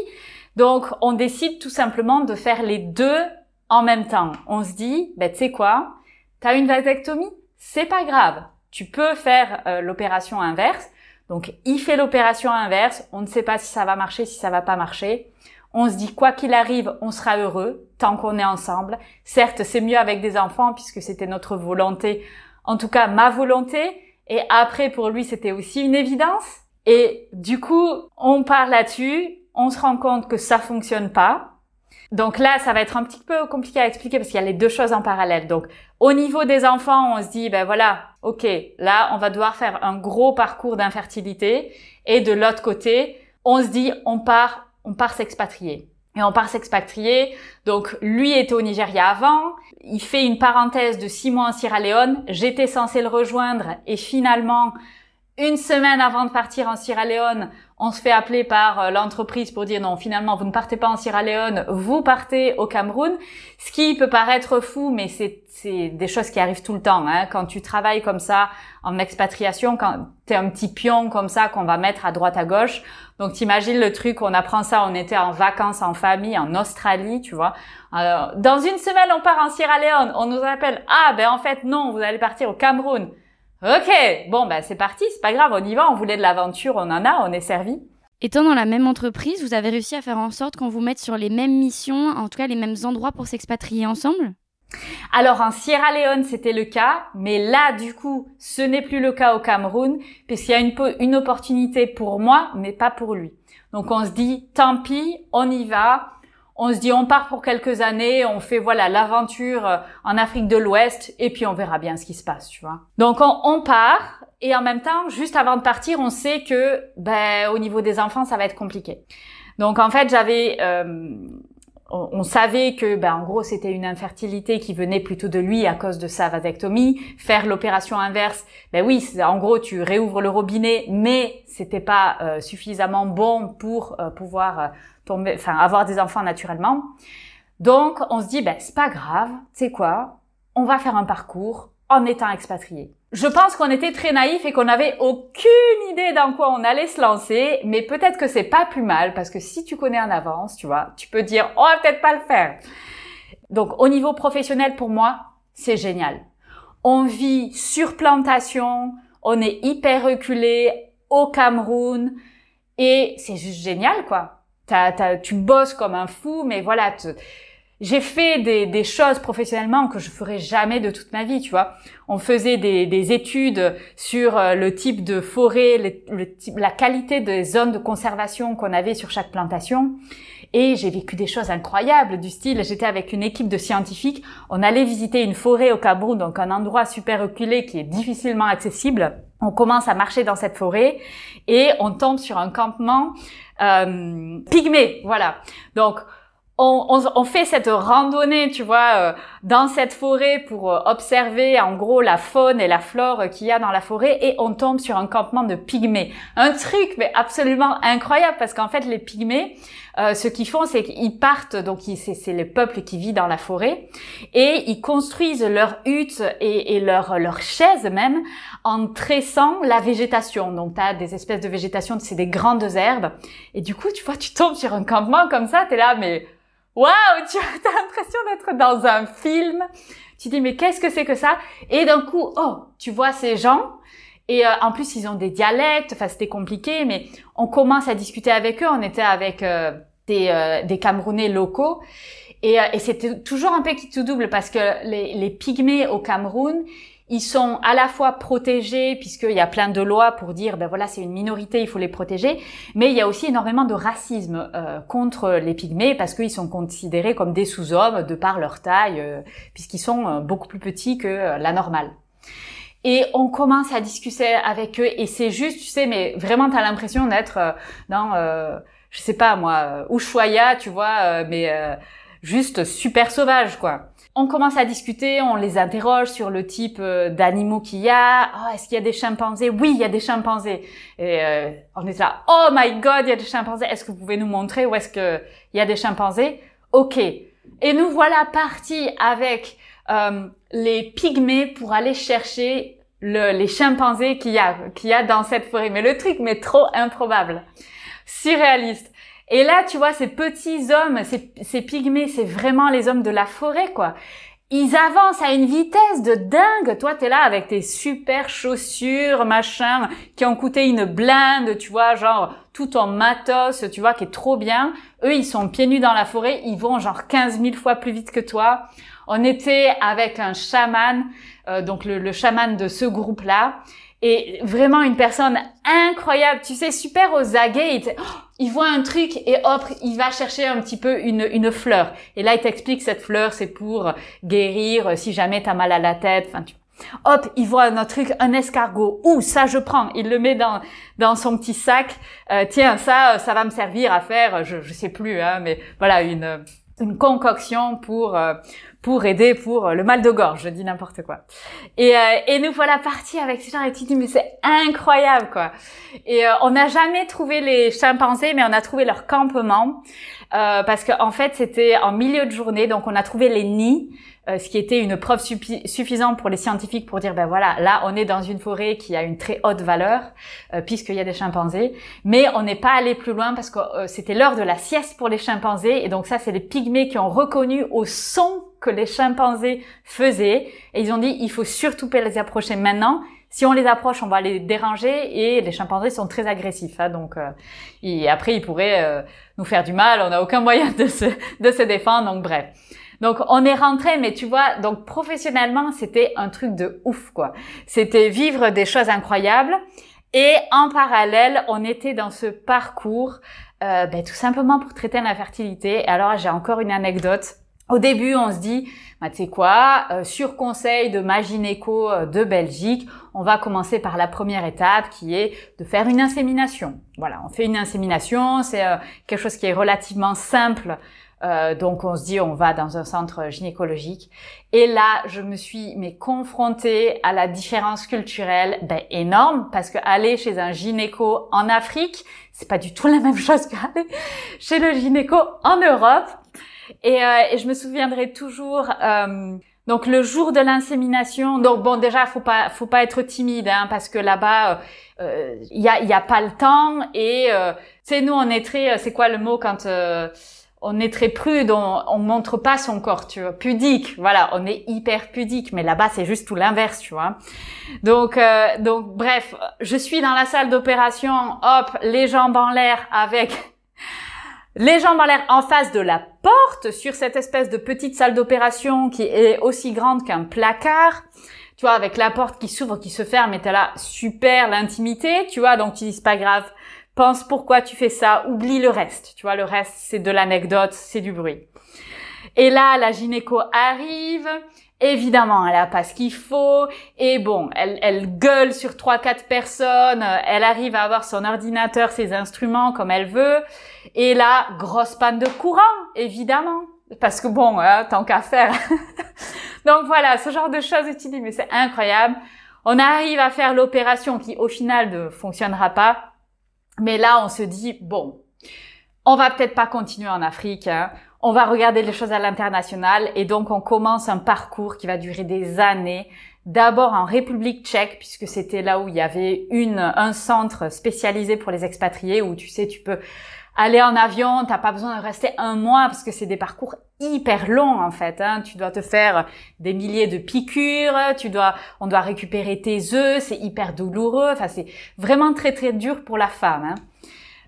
Donc, on décide tout simplement de faire les deux en même temps. On se dit, ben, tu sais quoi, t'as une vasectomie, c'est pas grave. Tu peux faire euh, l'opération inverse. Donc, il fait l'opération inverse. On ne sait pas si ça va marcher, si ça va pas marcher. On se dit, quoi qu'il arrive, on sera heureux tant qu'on est ensemble. Certes, c'est mieux avec des enfants puisque c'était notre volonté. En tout cas, ma volonté. Et après, pour lui, c'était aussi une évidence. Et du coup, on part là-dessus. On se rend compte que ça fonctionne pas. Donc là, ça va être un petit peu compliqué à expliquer parce qu'il y a les deux choses en parallèle. Donc, au niveau des enfants, on se dit, ben voilà, ok, là, on va devoir faire un gros parcours d'infertilité. Et de l'autre côté, on se dit, on part, on part s'expatrier. Et on part s'expatrier. Donc, lui était au Nigeria avant. Il fait une parenthèse de six mois en Sierra Leone. J'étais censée le rejoindre et finalement, une semaine avant de partir en Sierra Leone, on se fait appeler par euh, l'entreprise pour dire non, finalement, vous ne partez pas en Sierra Leone, vous partez au Cameroun. Ce qui peut paraître fou, mais c'est des choses qui arrivent tout le temps. Hein. Quand tu travailles comme ça en expatriation, quand t'es un petit pion comme ça qu'on va mettre à droite à gauche. Donc t'imagines le truc, on apprend ça, on était en vacances en famille en Australie, tu vois. Alors, dans une semaine, on part en Sierra Leone. On nous appelle, ah ben en fait non, vous allez partir au Cameroun. Ok, bon bah c'est parti, c'est pas grave, on y va, on voulait de l'aventure, on en a, on est servi. Étant dans la même entreprise, vous avez réussi à faire en sorte qu'on vous mette sur les mêmes missions, en tout cas les mêmes endroits pour s'expatrier ensemble? Alors en Sierra Leone, c'était le cas, mais là, du coup, ce n'est plus le cas au Cameroun, puisqu'il y a une, une opportunité pour moi, mais pas pour lui. Donc on se dit, tant pis, on y va, on se dit on part pour quelques années, on fait voilà l'aventure euh, en Afrique de l'Ouest et puis on verra bien ce qui se passe, tu vois. Donc on, part et en même temps, juste avant de partir, on sait que ben au niveau des enfants, ça va être compliqué. Donc en fait, j'avais euh, on, savait que, ben, en gros, c'était une infertilité qui venait plutôt de lui à cause de sa vasectomie. Faire l'opération inverse, ben oui, en gros, tu réouvres le robinet, mais c'était pas euh, suffisamment bon pour pouvoir tomber, enfin avoir des enfants naturellement. Donc, on se dit, ben, c'est pas grave, c'est quoi? On va faire un parcours en étant expatrié. Je pense qu'on était très naïfs et qu'on n'avait aucune idée dans quoi on allait se lancer, mais peut-être que c'est pas plus mal parce que si tu connais en avance, tu vois, tu peux dire, on va peut-être pas le faire. Donc, au niveau professionnel, pour moi, c'est génial. On vit sur plantation, on est hyper reculé au Cameroun et c'est juste génial, quoi. Tu bosses comme un fou, mais voilà, j'ai fait des, des, choses professionnellement que je ferais jamais de toute ma vie, tu vois. On faisait des, des études sur euh, le type de forêt, le, la qualité des zones de conservation qu'on avait sur chaque plantation. Et j'ai vécu des choses incroyables du style, j'étais avec une équipe de scientifiques, on allait visiter une forêt au Cameroun, donc un endroit super reculé qui est difficilement accessible. On commence à marcher dans cette forêt et on tombe sur un campement euh, voilà. Donc on, on, on, fait cette randonnée, tu vois, euh, dans cette forêt pour euh, observer en gros la faune et la flore qu'il y a dans la forêt et on tombe sur un campement de pygmées. Un truc mais absolument incroyable parce qu'en fait les pygmées, euh, ce qu'ils font c'est qu'ils partent, donc c'est le peuple qui vit dans la forêt et ils construisent leurs huttes et, et leurs leur chaises même en tressant la végétation. Donc tu as des espèces de végétation, c'est des grandes herbes et du coup tu vois tu tombes sur un campement comme ça, tu es là mais waouh, tu as l'impression d'être dans un film. Tu dis mais qu'est-ce que c'est que ça? Et d'un coup, oh, tu vois ces gens. Et euh, en plus, ils ont des dialectes. Enfin, c'était compliqué, mais on commence à discuter avec eux. On était avec euh, des, euh, des Camerounais locaux. Et, et c'était toujours un peu qui tout double parce que les pygmées au Cameroun, ils sont à la fois protégés puisqu'il y a plein de lois pour dire ben voilà c'est une minorité il faut les protéger. Mais il y a aussi énormément de racisme euh, contre les pygmées parce qu'ils sont considérés comme des sous-hommes de par leur taille euh, puisqu'ils sont euh, beaucoup plus petits que la normale. Et on commence à discuter avec eux et c'est juste tu sais mais vraiment tu as l'impression d'être dans je sais pas moi Ushuaia tu vois mais juste super sauvage quoi on commence à discuter, on les interroge sur le type euh, d'animaux qu'il y a. Oh, est-ce qu'il y a des chimpanzés? Oui, il y a des chimpanzés. Et euh, on est là, oh my god, il y a des chimpanzés. Est-ce que vous pouvez nous montrer où est-ce qu'il y a des chimpanzés? Ok. Et nous voilà partis avec euh, les pygmées pour aller chercher les chimpanzés qu'il y a, dans cette forêt. Mais le truc, mais trop improbable, surréaliste. Et là, tu vois, ces petits hommes, ces, pygmées, c'est vraiment les hommes de la forêt, quoi. Ils avancent à une vitesse de dingue. Toi, t'es là avec tes super chaussures, machin, qui ont coûté une blinde, tu vois, genre tout en matos, tu vois, qui est trop bien. Eux, ils sont pieds nus dans la forêt, ils vont genre 15 000 fois plus vite que toi. On était avec un chaman, euh, donc le, le chaman de ce groupe-là, et vraiment une personne incroyable, tu sais, super aux aguets. Il, voit un truc et hop, il va chercher un petit peu une, une fleur. Et là, il t'explique cette fleur, c'est pour guérir si jamais t'as mal à la tête. Enfin. Hop, il voit un truc, un escargot. Ouh, ça je prends. Il le met dans dans son petit sac. Euh, tiens, ça, ça va me servir à faire. Je je sais plus, hein, mais voilà une une concoction pour euh, pour aider pour le mal de gorge, je dis n'importe quoi. Et, euh, et nous voilà partis avec ces gens et tu dis mais c'est incroyable quoi. Et euh, on n'a jamais trouvé les chimpanzés mais on a trouvé leur campement euh, parce qu'en en fait c'était en milieu de journée donc on a trouvé les nids. Ce qui était une preuve suffisante pour les scientifiques pour dire ben voilà là on est dans une forêt qui a une très haute valeur puisqu'il y a des chimpanzés mais on n'est pas allé plus loin parce que c'était l'heure de la sieste pour les chimpanzés et donc ça c'est les pygmées qui ont reconnu au son que les chimpanzés faisaient. Et ils ont dit, il faut surtout pas les approcher maintenant. Si on les approche, on va les déranger et les chimpanzés sont très agressifs. Hein, donc, euh, et après, ils pourraient euh, nous faire du mal. On n'a aucun moyen de se, de se défendre. Donc, bref. Donc, on est rentré, mais tu vois, donc professionnellement, c'était un truc de ouf, quoi. C'était vivre des choses incroyables. Et en parallèle, on était dans ce parcours, euh, ben, tout simplement pour traiter l'infertilité. Et alors, j'ai encore une anecdote au début, on se dit, bah, tu sais quoi, euh, sur conseil de ma gynéco euh, de Belgique, on va commencer par la première étape qui est de faire une insémination. Voilà, on fait une insémination, c'est quelque chose qui est relativement simple. Donc on se dit, on va dans un centre gynécologique. Et là, je me suis mais confrontée à la différence culturelle ben, énorme parce que aller chez un gynéco en Afrique, c'est pas du tout la même chose qu'aller chez le gynéco en Europe. Et, euh, et je me souviendrai toujours. Euh, donc le jour de l'insémination, donc bon déjà faut pas faut pas être timide hein, parce que là-bas il euh, y a il y a pas le temps et euh, tu sais nous on est très c'est quoi le mot quand on est très prude, on, on montre pas son corps, tu vois, pudique. Voilà, on est hyper pudique, mais là-bas c'est juste tout l'inverse, tu vois. Donc, euh, donc bref, je suis dans la salle d'opération, hop, les jambes en l'air avec [laughs] les jambes en l'air en face de la porte sur cette espèce de petite salle d'opération qui est aussi grande qu'un placard. Tu vois, avec la porte qui s'ouvre, qui se ferme, et t'as là super l'intimité, tu vois. Donc tu dis c'est pas grave, pense pourquoi tu fais ça, oublie le reste. Tu vois, le reste, c'est de l'anecdote, c'est du bruit. Et là, la gynéco arrive. Évidemment, elle a pas ce qu'il faut. Et bon, elle, elle gueule sur trois, quatre personnes. Elle arrive à avoir son ordinateur, ses instruments comme elle veut. Et là, grosse panne de courant, évidemment. Parce que bon, hein, tant qu'à faire. [laughs] Donc voilà, ce genre de choses, tu dis, mais c'est incroyable. On arrive à faire l'opération qui, au final, ne fonctionnera pas mais là, on se dit, bon, on va peut-être pas continuer en Afrique, hein. on va regarder les choses à l'international et donc on commence un parcours qui va durer des années. D'abord en République tchèque, puisque c'était là où il y avait une, un centre spécialisé pour les expatriés, où tu sais, tu peux aller en avion, t'as pas besoin de rester un mois parce que c'est des parcours hyper longs en fait. Hein. Tu dois te faire des milliers de piqûres, tu dois, on doit récupérer tes œufs, c'est hyper douloureux. Enfin, c'est vraiment très très dur pour la femme. Hein.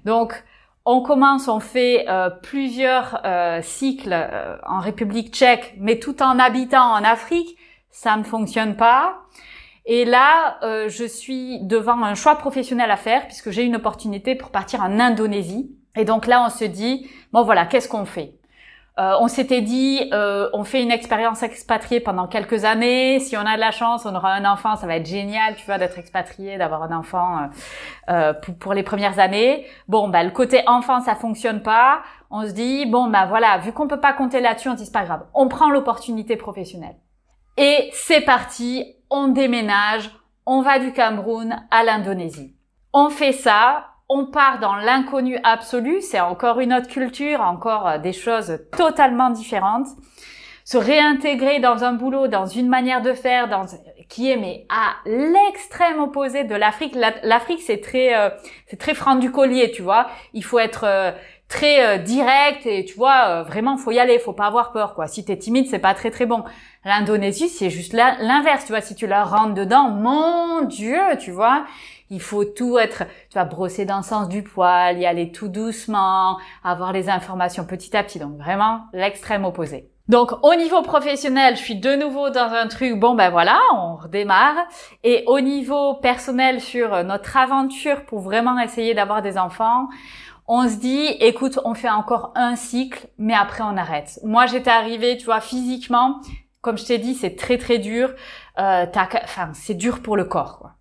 Donc, on commence, on fait euh, plusieurs euh, cycles euh, en République tchèque, mais tout en habitant en Afrique, ça ne fonctionne pas. Et là, je suis devant un choix professionnel à faire puisque j'ai une opportunité pour partir en Indonésie. Et donc là, on se dit, bon voilà, qu'est-ce qu'on fait? Euh, on s'était dit, euh, on fait une expérience expatriée pendant quelques années. Si on a de la chance, on aura un enfant, ça va être génial, tu vois, d'être expatrié, d'avoir un enfant euh, pour, les premières années. Bon, bah le côté enfant, ça fonctionne pas. On se dit, bon, bah voilà, vu qu'on peut pas compter là-dessus, on dit c'est pas grave. On prend l'opportunité professionnelle. Et c'est parti, on déménage, on va du Cameroun à l'Indonésie. On fait ça, on part dans l'inconnu absolu, c'est encore une autre culture, encore euh, des choses totalement différentes. Se réintégrer dans un boulot, dans une manière de faire, dans qui est mais à l'extrême opposé de l'Afrique. L'Afrique c'est très euh, c'est très franc du collier, tu vois. Il faut être euh, très direct et tu vois vraiment faut y aller, faut pas avoir peur quoi. Si t'es timide c'est pas très très bon. L'Indonésie c'est juste l'inverse, tu vois. Si tu la rentres dedans, mon Dieu, tu vois il faut tout être, tu vas brosser dans le sens du poil, y aller tout doucement, avoir les informations petit à petit. Donc vraiment l'extrême opposé. Donc au niveau professionnel, je suis de nouveau dans un truc, bon ben voilà, on redémarre. Et au niveau personnel sur notre aventure pour vraiment essayer d'avoir des enfants, on se dit, écoute, on fait encore un cycle, mais après on arrête. Moi j'étais arrivée, tu vois, physiquement, comme je t'ai dit, c'est très très dur. Euh, enfin, c'est dur pour le corps. Quoi.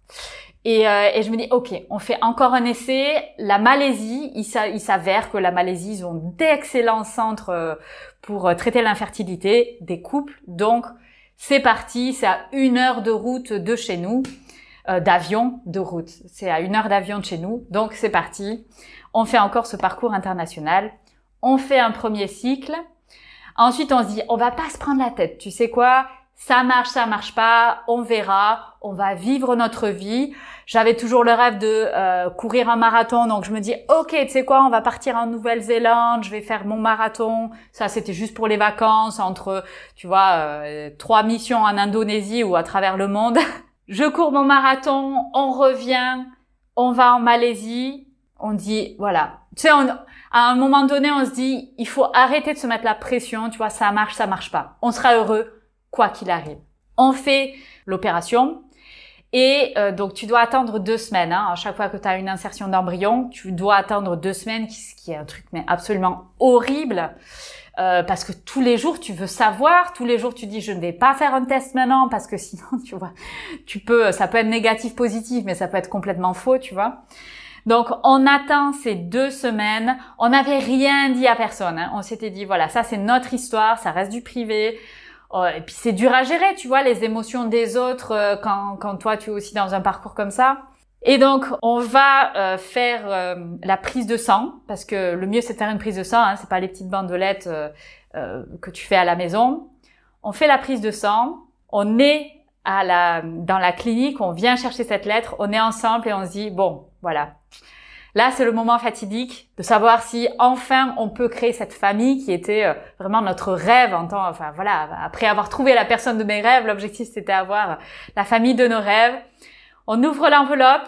Et, euh, et, je me dis, ok, on fait encore un essai. La Malaisie, il s'avère que la Malaisie, ils ont d'excellents centres euh, pour euh, traiter l'infertilité des couples. Donc, c'est parti, c'est à une heure de route de chez nous, euh, d'avion de route. C'est à une heure d'avion de chez nous. Donc, c'est parti. On fait encore ce parcours international. On fait un premier cycle. Ensuite, on se dit, on va pas se prendre la tête. Tu sais quoi? Ça marche, ça marche pas, on verra, on va vivre notre vie. J'avais toujours le rêve de euh, courir un marathon, donc je me dis ok, tu sais quoi, on va partir en Nouvelle-Zélande, je vais faire mon marathon. Ça, c'était juste pour les vacances, entre tu vois euh, trois missions en Indonésie ou à travers le monde. [laughs] je cours mon marathon, on revient, on va en Malaisie, on dit voilà. Tu sais, à un moment donné, on se dit il faut arrêter de se mettre la pression, tu vois, ça marche, ça marche pas. On sera heureux quoi qu'il arrive. On fait l'opération et euh, donc tu dois attendre deux semaines. Hein. À chaque fois que tu as une insertion d'embryon, tu dois attendre deux semaines, ce qui est un truc mais absolument horrible. Euh, parce que tous les jours tu veux savoir, tous les jours tu dis je ne vais pas faire un test maintenant parce que sinon [laughs] tu vois, tu peux, ça peut être négatif, positif, mais ça peut être complètement faux, tu vois. Donc on attend ces deux semaines. On n'avait rien dit à personne. Hein. On s'était dit voilà ça c'est notre histoire, ça reste du privé. Et puis c'est dur à gérer, tu vois, les émotions des autres euh, quand, quand toi tu es aussi dans un parcours comme ça. Et donc, on va euh, faire euh, la prise de sang, parce que le mieux c'est de faire une prise de sang, hein, c'est pas les petites bandelettes que tu fais à la maison. On fait la prise de sang, on est à la, dans la clinique, on vient chercher cette lettre, on est ensemble et on se dit, bon, voilà. Là, c'est le moment fatidique de savoir si enfin on peut créer cette famille qui était vraiment notre rêve en temps, enfin voilà, après avoir trouvé la personne de mes rêves, l'objectif c'était avoir la famille de nos rêves. On ouvre l'enveloppe,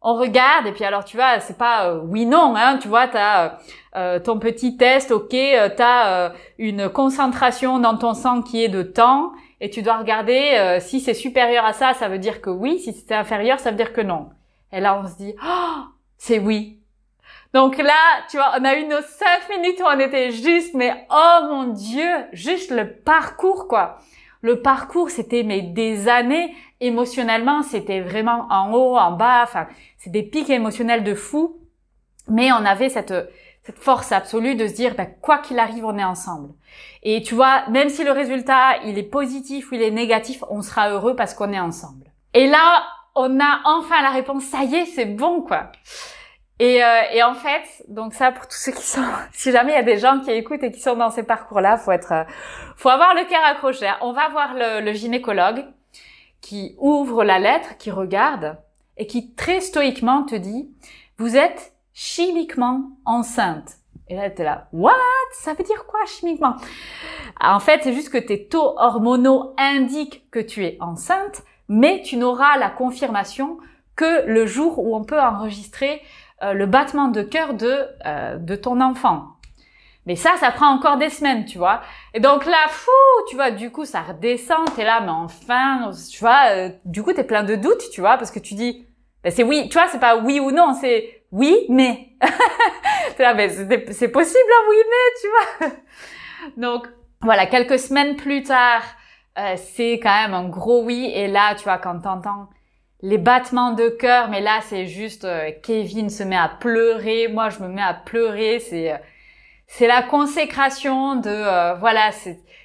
on regarde et puis alors tu vois, c'est pas euh, oui non, hein, tu vois, t'as euh, euh ton petit test, ok, euh, t'as euh, une concentration dans ton sang qui est de temps et tu dois regarder si c'est supérieur à ça, ça veut dire que oui, si c'est inférieur, ça veut dire que non. Et là on se dit, oh, c'est oui. Donc là, tu vois, on a eu nos cinq minutes où on était juste, mais oh mon dieu, juste le parcours quoi. Le parcours, c'était mais des années émotionnellement, c'était vraiment en haut, en bas. Enfin, c'est des pics émotionnels de fou. Mais on avait cette cette force absolue de se dire, ben, quoi qu'il arrive, on est ensemble. Et tu vois, même si le résultat, il est positif ou il est négatif, on sera heureux parce qu'on est ensemble. Et là, on a enfin la réponse, ça y est, c'est bon, quoi. Et, euh, et, en fait, donc ça pour tous ceux qui sont, [laughs] si jamais il y a des gens qui écoutent et qui sont dans ces parcours-là, faut être, euh, faut avoir le cœur accroché. Hein. On va voir le, le, gynécologue qui ouvre la lettre, qui regarde et qui très stoïquement te dit, vous êtes chimiquement enceinte. Et là, t'es là, what? Ça veut dire quoi chimiquement? En fait, c'est juste que tes taux hormonaux indiquent que tu es enceinte, mais tu n'auras la confirmation que le jour où on peut enregistrer euh, le battement de cœur de, euh, de ton enfant. Mais ça, ça prend encore des semaines, tu vois. Et donc là, fou, tu vois, du coup, ça redescend, t'es là, mais enfin, tu vois, euh, du coup, t'es plein de doutes, tu vois, parce que tu dis, ben, c'est oui, tu vois, c'est pas oui ou non, c'est oui, mais. [laughs] t'es là, ben, c'est possible, hein, oui, mais, tu vois. [laughs] donc, voilà, quelques semaines plus tard, euh, c'est quand même un gros oui, et là, tu vois, quand t'entends les battements de cœur, mais là c'est juste euh, Kevin se met à pleurer, moi je me mets à pleurer, c'est euh, c'est la consécration de euh, voilà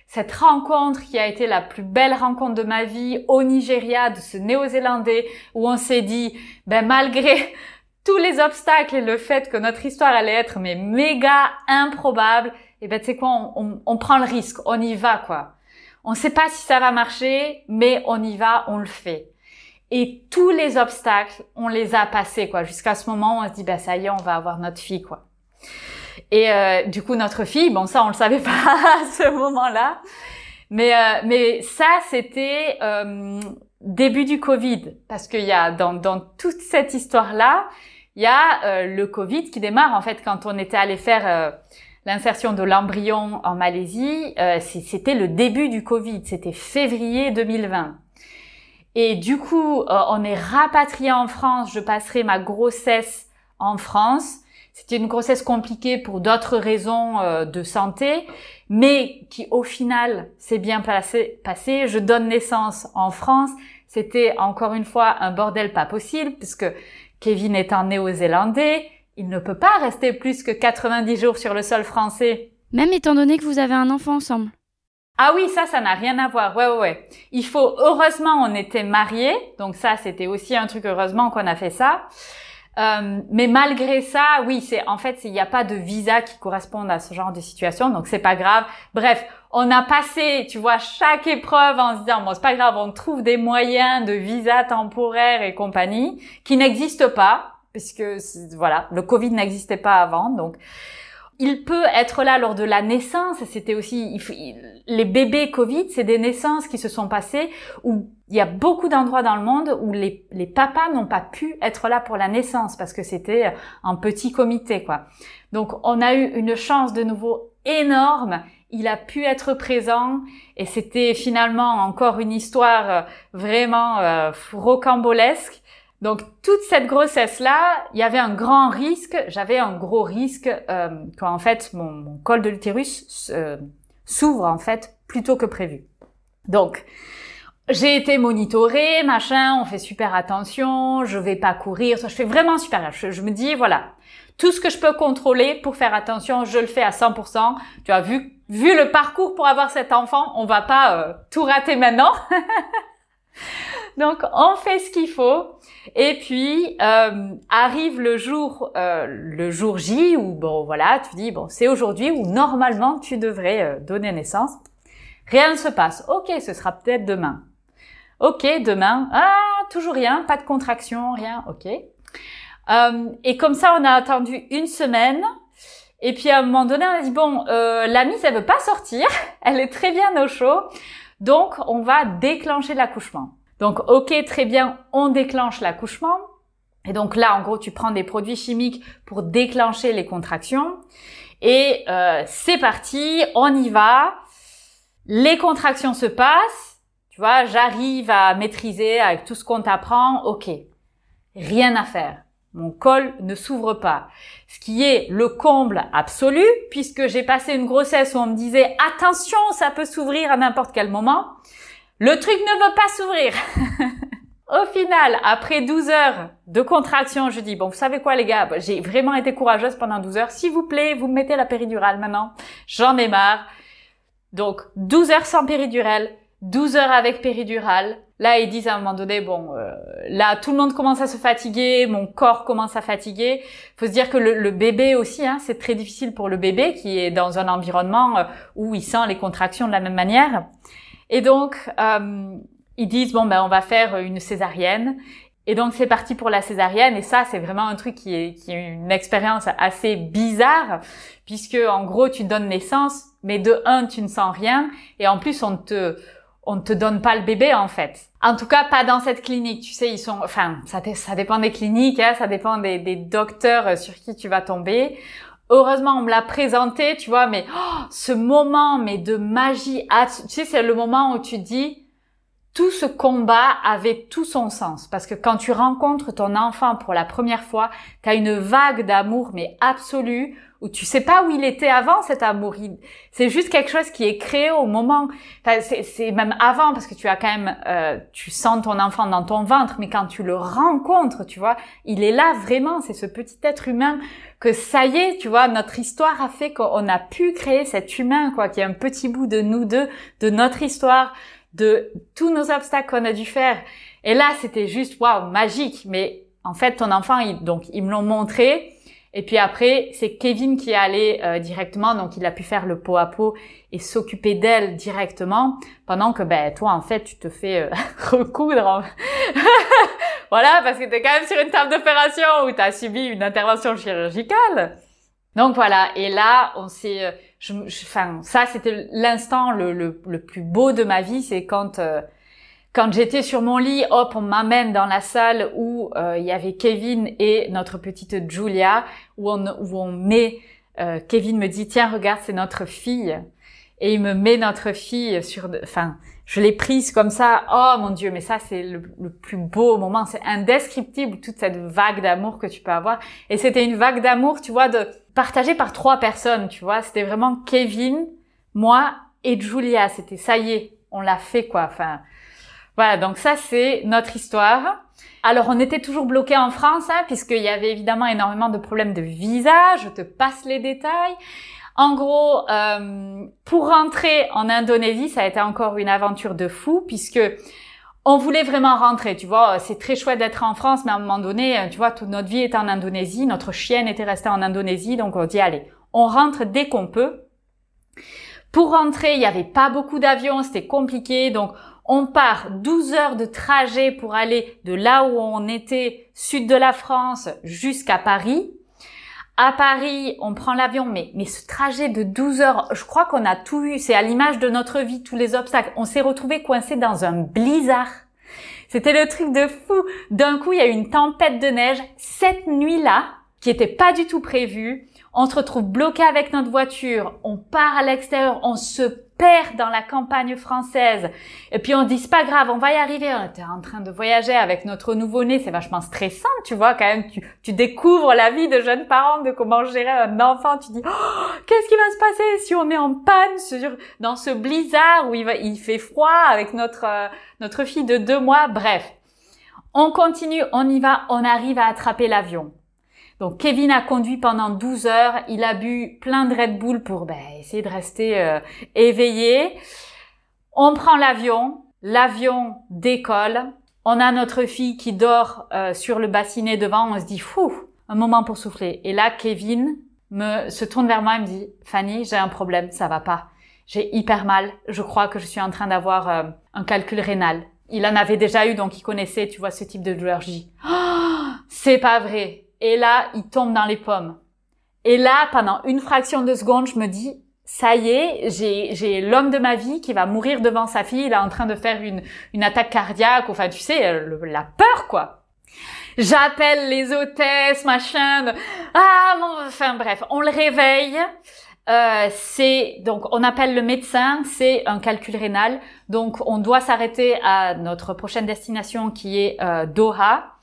cette rencontre qui a été la plus belle rencontre de ma vie au Nigeria de ce Néo-Zélandais où on s'est dit ben malgré [laughs] tous les obstacles et le fait que notre histoire allait être mais méga improbable, et ben tu sais quoi, on, on, on prend le risque, on y va quoi. On sait pas si ça va marcher, mais on y va, on le fait. Et tous les obstacles, on les a passés, quoi. Jusqu'à ce moment on se dit, bah ça y est, on va avoir notre fille, quoi. Et euh, du coup, notre fille, bon ça, on le savait [laughs] pas à ce moment-là. Mais euh, mais ça, c'était euh, début du Covid, parce qu'il y a dans dans toute cette histoire-là, il y a euh, le Covid qui démarre en fait quand on était allé faire euh, l'insertion de l'embryon en Malaisie. c'était le début du Covid, c'était février 2020. Et du coup, euh, on est rapatrié en France. Je passerai ma grossesse en France. C'était une grossesse compliquée pour d'autres raisons euh, de santé, mais qui au final s'est bien passé, passé. Je donne naissance en France. C'était encore une fois un bordel pas possible puisque Kevin étant néo-zélandais, il ne peut pas rester plus que 90 jours sur le sol français. Même étant donné que vous avez un enfant ensemble. Ah oui, ça, ça n'a rien à voir. Ouais, ouais, ouais. Il faut, heureusement, on était mariés. Donc ça, c'était aussi un truc, heureusement, qu'on a fait ça. Euh, mais malgré ça, oui, c'est en fait, il n'y a pas de visa qui corresponde à ce genre de situation, donc c'est pas grave. Bref, on a passé, tu vois, chaque épreuve en se disant bon, c'est pas grave, on trouve des moyens de visa temporaire et compagnie qui n'existent pas, puisque voilà, le Covid n'existait pas avant, donc il peut être là lors de la naissance. C'était aussi les bébés Covid, c'est des naissances qui se sont passées où il y a beaucoup d'endroits dans le monde où les, les papas n'ont pas pu être là pour la naissance parce que c'était un petit comité, quoi. Donc, on a eu une chance de nouveau énorme. Il a pu être présent et c'était finalement encore une histoire vraiment euh, rocambolesque. Donc toute cette grossesse-là, il y avait un grand risque, j'avais un gros risque euh, quand en fait mon, col de l'utérus euh, s'ouvre en fait plus tôt que prévu. Donc j'ai été monitorée, machin, on fait super attention, je vais pas courir, je fais vraiment super je, je me dis voilà, tout ce que je peux contrôler pour faire attention, je le fais à 100%. Tu as vu vu le parcours pour avoir cet enfant, on va pas euh, tout rater maintenant. [laughs] Donc on fait ce qu'il faut et puis euh, arrive le jour euh, le jour J où bon voilà tu dis bon c'est aujourd'hui où normalement tu devrais euh, donner naissance. Rien ne se passe. Ok ce sera peut-être demain. Ok demain ah toujours rien pas de contraction rien ok. Euh, et comme ça on a attendu une semaine. Et puis à un moment donné, on a dit bon, euh, la mise elle veut pas sortir, [laughs] elle est très bien au chaud, donc on va déclencher l'accouchement. Donc ok, très bien, on déclenche l'accouchement. Et donc là, en gros, tu prends des produits chimiques pour déclencher les contractions. Et euh, c'est parti, on y va. Les contractions se passent. Tu vois, j'arrive à maîtriser avec tout ce qu'on t'apprend. Ok, rien à faire. Mon col ne s'ouvre pas. Ce qui est le comble absolu, puisque j'ai passé une grossesse où on me disait attention, ça peut s'ouvrir à n'importe quel moment. Le truc ne veut pas s'ouvrir. [laughs] Au final, après 12 heures de contraction, je dis, bon, vous savez quoi les gars, j'ai vraiment été courageuse pendant 12 heures. S'il vous plaît, vous me mettez la péridurale maintenant. J'en ai marre. Donc, 12 heures sans péridurale, 12 heures avec péridurale. Là, ils disent à un moment donné, bon, euh, là, tout le monde commence à se fatiguer, mon corps commence à fatiguer. Faut se dire que le, le bébé aussi, hein, c'est très difficile pour le bébé qui est dans un environnement euh, où il sent les contractions de la même manière. Et donc, euh, ils disent, bon, ben, on va faire une césarienne. Et donc, c'est parti pour la césarienne. Et ça, c'est vraiment un truc qui est, qui est une expérience assez bizarre, puisque, en gros, tu donnes naissance, mais de un, tu ne sens rien. Et en plus, on te on ne te donne pas le bébé en fait. En tout cas, pas dans cette clinique. Tu sais, ils sont, enfin, ça, ça dépend des cliniques, hein, ça dépend des, des, docteurs sur qui tu vas tomber. Heureusement, on me l'a présenté, tu vois, mais oh, ce moment, mais de magie, tu sais, c'est le moment où tu dis, tout ce combat avait tout son sens. Parce que quand tu rencontres ton enfant pour la première fois, tu as une vague d'amour, mais absolue, où tu sais pas où il était avant cet amour. C'est juste quelque chose qui est créé au moment. c'est même avant parce que tu as quand même, euh, tu sens ton enfant dans ton ventre, mais quand tu le rencontres, tu vois, il est là vraiment. C'est ce petit être humain que ça y est, tu vois, notre histoire a fait qu'on a pu créer cet humain, quoi, qui est un petit bout de nous deux, de notre histoire, de tous nos obstacles qu'on a dû faire. Et là, c'était juste waouh, magique. Mais en fait, ton enfant, donc ils me l'ont montré. Et puis après, c'est Kevin qui est allé euh, directement, donc il a pu faire le pot à pot et s'occuper d'elle directement, pendant que ben toi en fait tu te fais euh, [laughs] recoudre. [laughs] voilà, parce que tu es quand même sur une table d'opération où tu as subi une intervention chirurgicale. Donc voilà, et là on s'est, euh, enfin ça c'était l'instant le, le, le, plus beau de ma vie, c'est quand quand j'étais sur mon lit, hop, on m'amène dans la salle où euh, il y avait Kevin et notre petite Julia, où on, où on met, euh, Kevin me dit, tiens, regarde, c'est notre fille. Et il me met notre fille sur, enfin, je l'ai prise comme ça. Oh mon Dieu, mais ça c'est le, plus beau moment, c'est indescriptible toute cette vague d'amour que tu peux avoir. Et c'était une vague d'amour, tu vois, de partagée par trois personnes, tu vois. C'était vraiment Kevin, moi et Julia. C'était ça y est, on l'a fait quoi. Enfin, voilà, donc ça c'est notre histoire. Alors on était toujours bloqué en France, hein, puisqu'il y avait évidemment énormément de problèmes de visa. Je te passe les détails. En gros, euh, pour rentrer en Indonésie, ça a été encore une aventure de fou, puisque on voulait vraiment rentrer. Tu vois, c'est très chouette d'être en France, mais à un moment donné, tu vois, toute notre vie était en Indonésie. Notre chienne était restée en Indonésie, donc on dit allez, on rentre dès qu'on peut. Pour rentrer, il n'y avait pas beaucoup d'avions, c'était compliqué, donc on part 12 heures de trajet pour aller de là où on était, sud de la France, jusqu'à Paris. À Paris, on prend l'avion, mais, mais ce trajet de 12 heures, je crois qu'on a tout eu, c'est à l'image de notre vie, tous les obstacles. On s'est retrouvé coincé dans un blizzard. C'était le truc de fou. D'un coup, il y a eu une tempête de neige cette nuit-là, qui était pas du tout prévue. On se retrouve bloqué avec notre voiture, on part à l'extérieur, on se dans la campagne française. Et puis on dit c'est pas grave, on va y arriver. On était en train de voyager avec notre nouveau-né, c'est vachement stressant, tu vois quand même. Tu, tu découvres la vie de jeunes parents, de comment gérer un enfant. Tu dis oh, qu'est-ce qui va se passer si on est en panne sur dans ce blizzard où il, va, il fait froid avec notre euh, notre fille de deux mois? Bref, on continue, on y va, on arrive à attraper l'avion. Donc Kevin a conduit pendant 12 heures, il a bu plein de Red Bull pour ben, essayer de rester euh, éveillé. On prend l'avion, l'avion décolle On a notre fille qui dort euh, sur le bassinet devant. On se dit, fou, un moment pour souffler. Et là, Kevin me se tourne vers moi et me dit, Fanny, j'ai un problème, ça va pas. J'ai hyper mal. Je crois que je suis en train d'avoir euh, un calcul rénal. Il en avait déjà eu, donc il connaissait, tu vois, ce type de douleur. oh, c'est pas vrai. Et là, il tombe dans les pommes. Et là, pendant une fraction de seconde, je me dis, ça y est, j'ai l'homme de ma vie qui va mourir devant sa fille, il est en train de faire une, une attaque cardiaque, enfin tu sais, la peur quoi. J'appelle les hôtesses, machin. Ah, mon... enfin bref, on le réveille. Euh, c'est donc on appelle le médecin, c'est un calcul rénal. Donc on doit s'arrêter à notre prochaine destination qui est euh, Doha.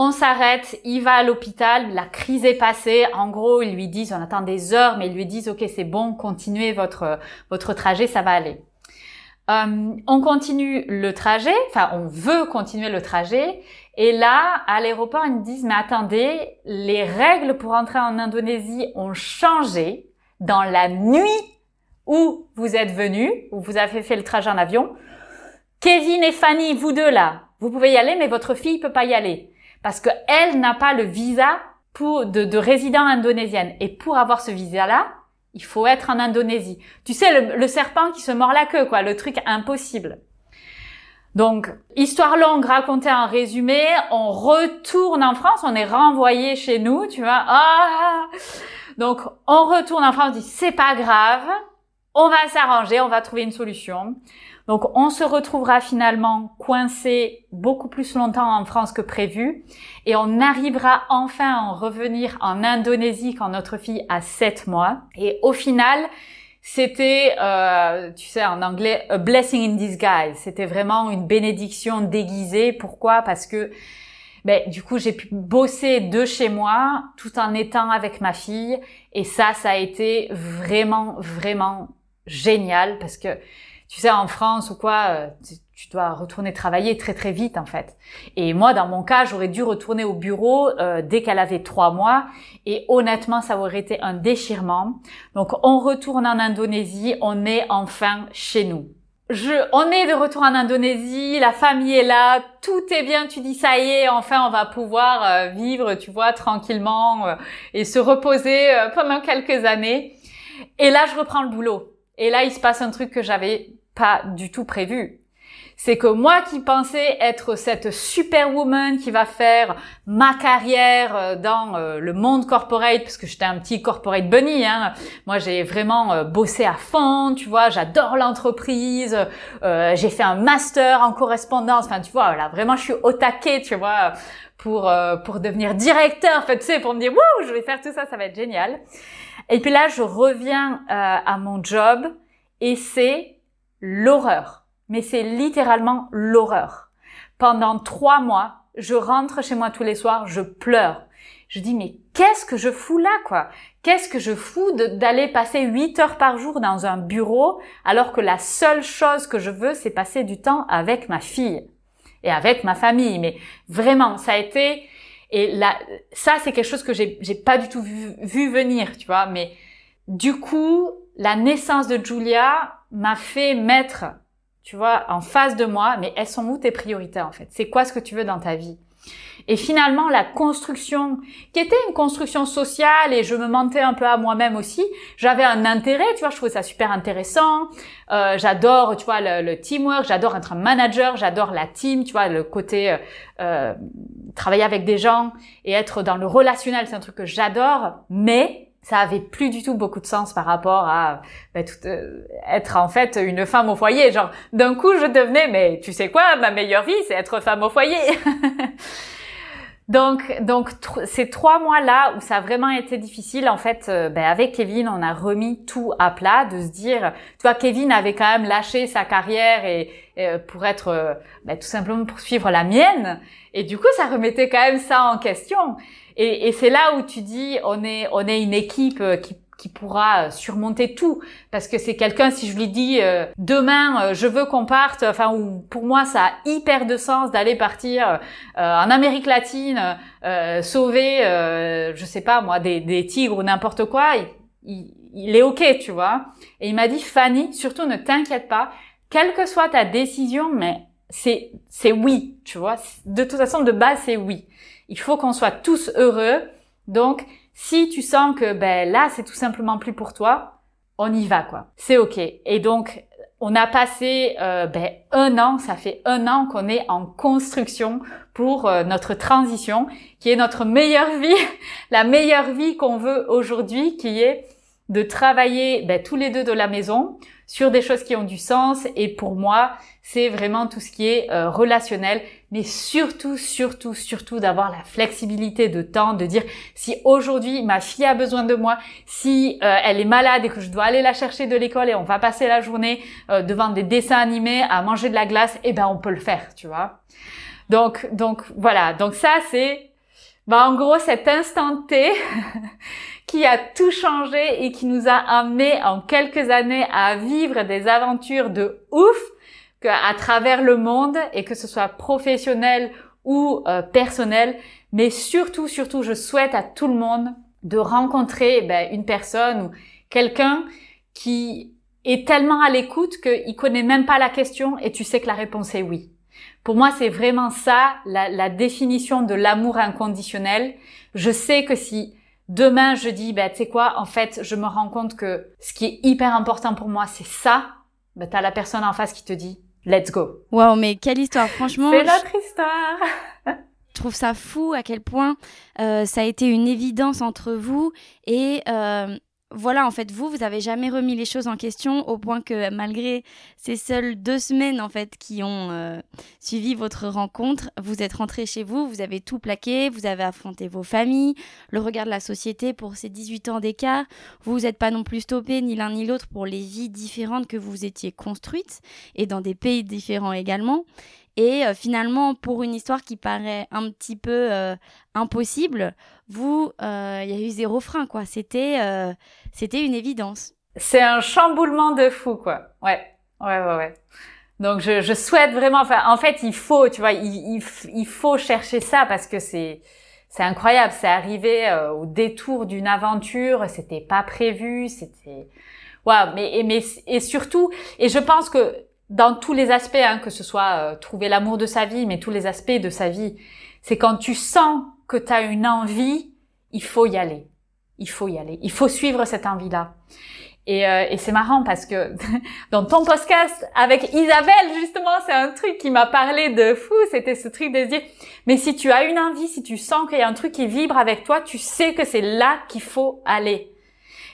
On s'arrête, il va à l'hôpital, la crise est passée. En gros, ils lui disent, on attend des heures, mais ils lui disent, ok, c'est bon, continuez votre votre trajet, ça va aller. Euh, on continue le trajet, enfin, on veut continuer le trajet. Et là, à l'aéroport, ils me disent, mais attendez, les règles pour entrer en Indonésie ont changé dans la nuit où vous êtes venus, où vous avez fait le trajet en avion. Kevin et Fanny, vous deux là, vous pouvez y aller, mais votre fille peut pas y aller parce que elle n'a pas le visa pour de, de résident indonésienne. Et pour avoir ce visa-là, il faut être en Indonésie. Tu sais, le, le, serpent qui se mord la queue, quoi, le truc impossible. Donc, histoire longue racontée en résumé, on retourne en France, on est renvoyé chez nous, tu vois. Ah Donc, on retourne en France, on dit c'est pas grave, on va s'arranger, on va trouver une solution. Donc on se retrouvera finalement coincé beaucoup plus longtemps en France que prévu et on arrivera enfin à en revenir en Indonésie quand notre fille a 7 mois. Et au final, c'était, euh, tu sais, en anglais, a blessing in disguise. C'était vraiment une bénédiction déguisée. Pourquoi? Parce que ben, du coup, j'ai pu bosser de chez moi tout en étant avec ma fille. Et ça, ça a été vraiment, vraiment génial parce que tu sais, en France ou quoi, euh, tu dois retourner travailler très très vite en fait. Et moi, dans mon cas, j'aurais dû retourner au bureau euh, dès qu'elle avait trois mois. Et honnêtement, ça aurait été un déchirement. Donc, on retourne en Indonésie. On est enfin chez nous. Je, on est de retour en Indonésie, la famille est là, tout est bien, tu dis ça y est, enfin on va pouvoir euh, vivre, tu vois, tranquillement et se reposer pendant quelques années. Et là, je reprends le boulot. Et là, il se passe un truc que j'avais pas du tout prévu. C'est que moi qui pensais être cette superwoman qui va faire ma carrière euh, dans euh, le monde corporate, parce que j'étais un petit corporate bunny, hein. moi j'ai vraiment euh, bossé à fond, tu vois, j'adore l'entreprise, j'ai fait un master en correspondance, enfin tu vois, là vraiment je suis au taquet, tu vois, pour pour devenir directeur, en fait, tu sais, pour me dire wouh, je vais faire tout ça, ça va être génial. Et puis là, je reviens à mon job et c'est l'horreur. Mais c'est littéralement l'horreur. Pendant trois mois, je rentre chez moi tous les soirs, je pleure. Je dis, mais qu'est-ce que je fous là, quoi? Qu'est-ce que je fous d'aller passer huit heures par jour dans un bureau alors que la seule chose que je veux, c'est passer du temps avec ma fille et avec ma famille. Mais vraiment, ça a été, et là, ça, c'est quelque chose que j'ai, pas du tout vu, vu venir, tu vois, mais du coup, la naissance de Julia m'a fait mettre, tu vois, en face de moi, mais elles sont où tes priorités en fait? C'est quoi ce que tu veux dans ta vie? Et finalement, la construction, qui était une construction sociale, et je me mentais un peu à moi-même aussi, j'avais un intérêt, tu vois, je trouvais ça super intéressant. Euh, j'adore, tu vois, le, le teamwork, j'adore être un manager, j'adore la team, tu vois, le côté euh, euh travailler avec des gens et être dans le relationnel, c'est un truc que j'adore. Mais ça avait plus du tout beaucoup de sens par rapport à bah, tout, euh, être en fait une femme au foyer. Genre, d'un coup, je devenais, mais tu sais quoi, ma meilleure vie, c'est être femme au foyer. [laughs] donc, donc ces trois mois-là où ça a vraiment été difficile, en fait, euh, ben, avec Kevin, on a remis tout à plat, de se dire, tu vois, Kevin avait quand même lâché sa carrière et, euh, pour être, ben, tout simplement pour suivre la mienne. Et du coup, ça remettait quand même ça en question. Et, et c'est là où tu dis, on est, on est une équipe euh, qui qui pourra euh, surmonter tout parce que c'est quelqu'un si je lui dis euh, demain je veux qu'on parte enfin ou pour moi ça a hyper de sens d'aller partir en Amérique latine sauver je sais pas moi des, des tigres ou n'importe quoi il, il, est ok tu vois et il m'a dit Fanny surtout ne t'inquiète pas quelle que soit ta décision mais c'est c'est oui, tu vois. De toute façon, de base, c'est oui. Il faut qu'on soit tous heureux. Donc, si tu sens que ben là, c'est tout simplement plus pour toi, on y va quoi. C'est ok. Et donc, on a passé euh, ben, un an, ça fait un an qu'on est en construction pour euh, notre transition, qui est notre meilleure vie, [laughs] la meilleure vie qu'on veut aujourd'hui, qui est de travailler ben, tous les deux de la maison sur des choses qui ont du sens. Et pour moi, c'est vraiment tout ce qui est euh, relationnel, mais surtout, surtout, surtout d'avoir la flexibilité de temps, de dire si aujourd'hui ma fille a besoin de moi, si euh, elle est malade et que je dois aller la chercher de l'école et on va passer la journée euh, devant des dessins animés à manger de la glace, eh ben on peut le faire, tu vois. Donc, donc voilà. Donc ça c'est, bah en gros cet instant T [laughs] qui a tout changé et qui nous a amené en quelques années à vivre des aventures de ouf à travers le monde et que ce soit professionnel ou euh, personnel. Mais surtout, surtout, je souhaite à tout le monde de rencontrer ben, une personne ou quelqu'un qui est tellement à l'écoute qu'il connaît même pas la question et tu sais que la réponse est oui. Pour moi, c'est vraiment ça, la, la définition de l'amour inconditionnel. Je sais que si demain je dis, bah, tu sais quoi, en fait, je me rends compte que ce qui est hyper important pour moi, c'est ça, bah, t'as la personne en face qui te dit, let's go. Waouh, mais quelle histoire, franchement. c'est notre histoire. je [laughs] trouve ça fou à quel point euh, ça a été une évidence entre vous et euh, voilà, en fait, vous, vous avez jamais remis les choses en question au point que malgré ces seules deux semaines, en fait, qui ont euh, suivi votre rencontre, vous êtes rentré chez vous, vous avez tout plaqué, vous avez affronté vos familles, le regard de la société pour ces 18 ans d'écart. Vous vous êtes pas non plus stoppé ni l'un ni l'autre pour les vies différentes que vous étiez construites et dans des pays différents également. Et euh, finalement, pour une histoire qui paraît un petit peu euh, impossible, vous, euh, il y a eu zéro frein, quoi. C'était, c'était une évidence. C'est un chamboulement de fou, quoi. Ouais, ouais, ouais, ouais. Donc je, je souhaite vraiment, enfin, en fait, il faut, tu vois, il, il, il faut chercher ça parce que c'est, c'est incroyable. C'est arrivé au détour d'une aventure, c'était pas prévu, c'était, waouh. Mais, mais et surtout, et je pense que dans tous les aspects, hein, que ce soit euh, trouver l'amour de sa vie, mais tous les aspects de sa vie, c'est quand tu sens que tu as une envie, il faut y aller. Il faut y aller. Il faut suivre cette envie-là. Et, euh, et c'est marrant parce que [laughs] dans ton podcast avec Isabelle, justement, c'est un truc qui m'a parlé de fou. C'était ce truc de dire, mais si tu as une envie, si tu sens qu'il y a un truc qui vibre avec toi, tu sais que c'est là qu'il faut aller.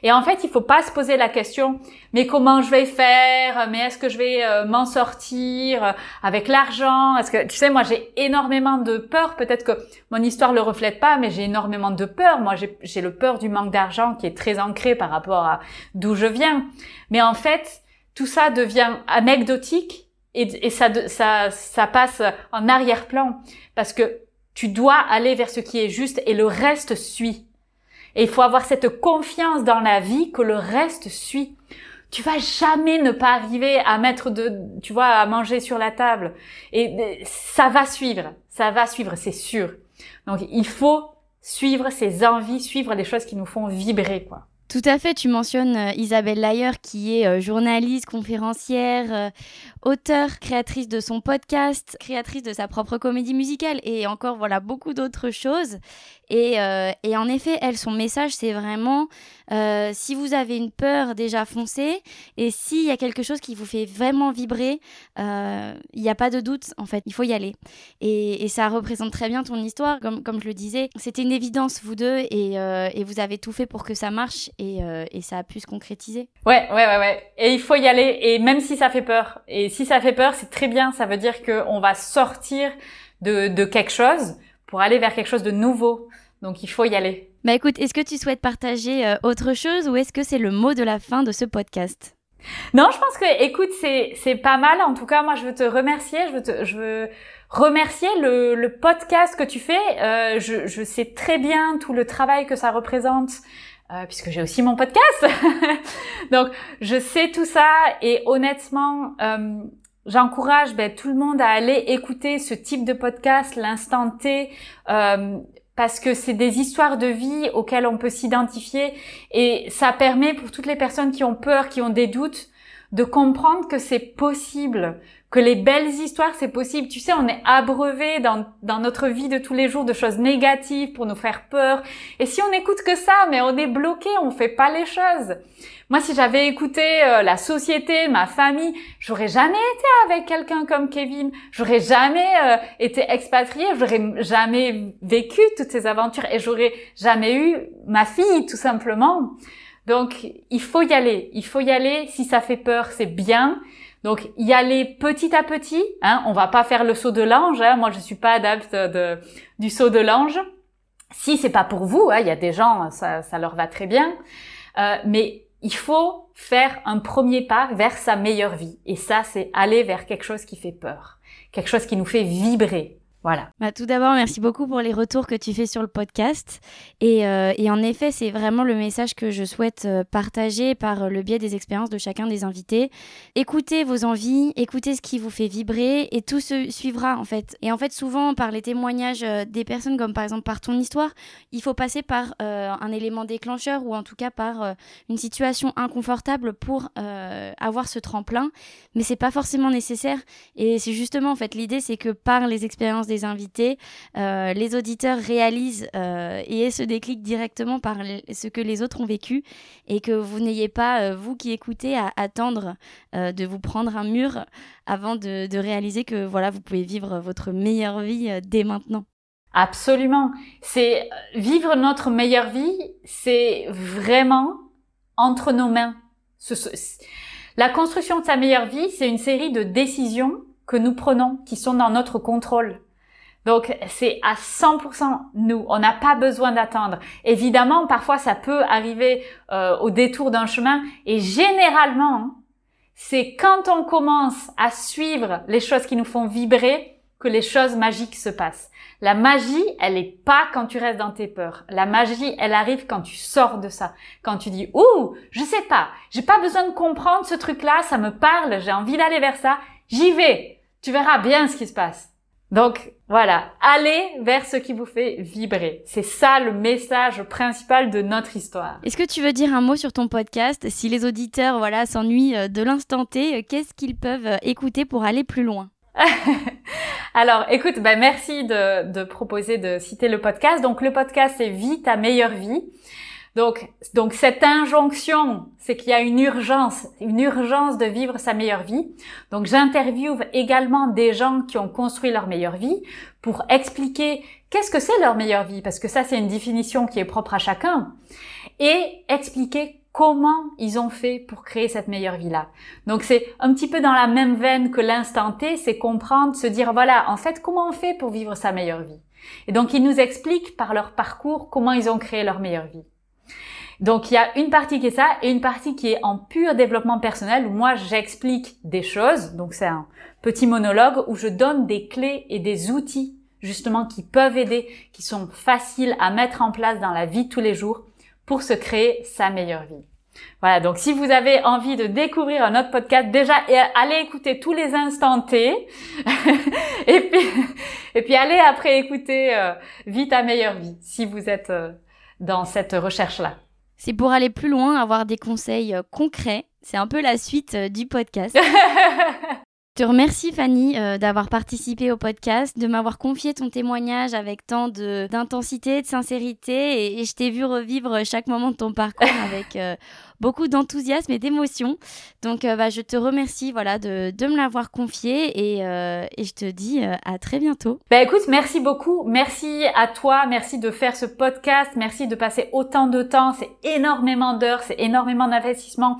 Et en fait, il faut pas se poser la question, mais comment je vais faire? Mais est-ce que je vais euh, m'en sortir euh, avec l'argent? Est-ce que tu sais, moi j'ai énormément de peur. Peut-être que mon histoire le reflète pas, mais j'ai énormément de peur. Moi, j'ai le peur du manque d'argent qui est très ancré par rapport à d'où je viens. Mais en fait, tout ça devient anecdotique et, et ça, ça, ça passe en arrière-plan parce que tu dois aller vers ce qui est juste et le reste suit. Et il faut avoir cette confiance dans la vie que le reste suit. Tu vas jamais ne pas arriver à mettre de, tu vois, à manger sur la table. Et ça va suivre. Ça va suivre, c'est sûr. Donc, il faut suivre ses envies, suivre les choses qui nous font vibrer, quoi. Tout à fait, tu mentionnes euh, Isabelle Layer qui est euh, journaliste, conférencière, euh, auteure, créatrice de son podcast, créatrice de sa propre comédie musicale et encore voilà beaucoup d'autres choses. Et, et, en effet, elle, son message, c'est vraiment si vous avez une peur, déjà foncez. Et s'il y a quelque chose qui vous fait vraiment vibrer, il n'y a pas de doute, en fait, il faut y aller. Et, et, ça représente très bien ton histoire, comme, comme je le disais. C'était une évidence, vous deux, et, et vous avez tout fait pour que ça marche et, euh, et, ça a pu se concrétiser. Ouais, ouais, ouais, ouais. Et il faut y aller. Et même si ça fait peur, et si ça fait peur, c'est très bien. Ça veut dire qu'on va sortir de, de quelque chose pour aller vers quelque chose de nouveau. Donc il faut y aller. Bah écoute, est-ce que tu souhaites partager euh, autre chose ou est-ce que c'est le mot de la fin de ce podcast? Non, je pense que, écoute, c'est c'est pas mal. En tout cas, moi, je veux te remercier. Je veux te, je veux remercier le, le podcast que tu fais. Euh, je, je sais très bien tout le travail que ça représente euh, puisque j'ai aussi mon podcast. [laughs] Donc, je sais tout ça et honnêtement, euh, j'encourage ben, tout le monde à aller écouter ce type de podcast, l'instant T. Euh, parce que c'est des histoires de vie auxquelles on peut s'identifier et ça permet pour toutes les personnes qui ont peur, qui ont des doutes, de comprendre que c'est possible, que les belles histoires, c'est possible. Tu sais, on est abreuvé dans, dans notre vie de tous les jours de choses négatives pour nous faire peur. Et si on n'écoute que ça, mais on est bloqué, on fait pas les choses. Moi, si j'avais écouté euh, la société, ma famille, j'aurais jamais été avec quelqu'un comme Kevin. J'aurais jamais euh, été expatriée. J'aurais jamais vécu toutes ces aventures et j'aurais jamais eu ma fille, tout simplement. Donc, il faut y aller. Il faut y aller. Si ça fait peur, c'est bien. Donc y aller petit à petit. Hein, on va pas faire le saut de l'ange. Hein, moi, je suis pas adepte de, du saut de l'ange. Si c'est pas pour vous, hein, il y a des gens, ça, ça leur va très bien. Euh, mais il faut faire un premier pas vers sa meilleure vie. Et ça, c'est aller vers quelque chose qui fait peur, quelque chose qui nous fait vibrer. Voilà. Bah, tout d'abord, merci beaucoup pour les retours que tu fais sur le podcast. Et, euh, et en effet, c'est vraiment le message que je souhaite euh, partager par le biais des expériences de chacun des invités. Écoutez vos envies, écoutez ce qui vous fait vibrer et tout se suivra en fait. Et en fait, souvent par les témoignages euh, des personnes, comme par exemple par ton histoire, il faut passer par un élément déclencheur ou en tout cas par une situation inconfortable pour avoir ce tremplin. Mais c'est pas forcément nécessaire. Et c'est justement en fait l'idée, c'est que par les expériences des invités, euh, les auditeurs réalisent euh, et aient ce déclic directement par ce que les autres ont vécu et que vous n'ayez pas, euh, vous qui écoutez, à attendre de vous prendre un mur avant de, de, réaliser que voilà, vous pouvez vivre votre meilleure vie dès maintenant. Absolument. C'est vivre notre meilleure vie, c'est vraiment entre nos mains. La construction de sa meilleure vie, c'est une série de décisions que nous prenons, qui sont dans notre contrôle. Donc c'est à 100% nous. On n'a pas besoin d'attendre. Évidemment, parfois ça peut arriver euh, au détour d'un chemin et généralement, c'est quand on commence à suivre les choses qui nous font vibrer que les choses magiques se passent. La magie, elle est pas quand tu restes dans tes peurs. La magie, elle arrive quand tu sors de ça. Quand tu dis, ouh, je sais pas, j'ai pas besoin de comprendre ce truc-là, ça me parle, j'ai envie d'aller vers ça, j'y vais. Tu verras bien ce qui se passe. Donc voilà, allez vers ce qui vous fait vibrer. C'est ça le message principal de notre histoire. Est-ce que tu veux dire un mot sur ton podcast? Si les auditeurs voilà s'ennuient euh, de l'instant T, euh, qu'est-ce qu'ils peuvent euh, écouter pour aller plus loin? [laughs] Alors, écoute, ben merci de, de proposer de citer le podcast. Donc, le podcast, c'est Vie ta meilleure vie. Donc, donc cette injonction, c'est qu'il y a une urgence, une urgence de vivre sa meilleure vie. Donc, j'interviewe également des gens qui ont construit leur meilleure vie pour expliquer qu'est-ce que c'est leur meilleure vie, parce que ça, c'est une définition qui est propre à chacun, et expliquer comment ils ont fait pour créer cette meilleure vie-là. Donc c'est un petit peu dans la même veine que l'instant T, c'est comprendre, se dire voilà, en fait, comment on fait pour vivre sa meilleure vie. Et donc ils nous expliquent par leur parcours comment ils ont créé leur meilleure vie. Donc il y a une partie qui est ça et une partie qui est en pur développement personnel où moi j'explique des choses. Donc c'est un petit monologue où je donne des clés et des outils justement qui peuvent aider, qui sont faciles à mettre en place dans la vie tous les jours pour se créer sa meilleure vie. Voilà, donc si vous avez envie de découvrir un autre podcast, déjà allez écouter tous les instants T, [laughs] et puis et puis allez après écouter euh, Vie ta meilleure vie si vous êtes euh, dans cette recherche là. C'est pour aller plus loin, avoir des conseils euh, concrets. C'est un peu la suite euh, du podcast. [laughs] Je te remercie Fanny euh, d'avoir participé au podcast, de m'avoir confié ton témoignage avec tant d'intensité, de, sincérité et, je t'ai vu revivre chaque moment de ton parcours [laughs] avec euh, beaucoup d'enthousiasme et d'émotion. Donc euh, bah, je te remercie voilà, de, de me l'avoir confié et, et, je te dis à très bientôt. Bah écoute, merci beaucoup. Merci à toi. Merci de faire ce podcast. Merci de passer autant de temps. C'est énormément d'heures, c'est énormément d'investissement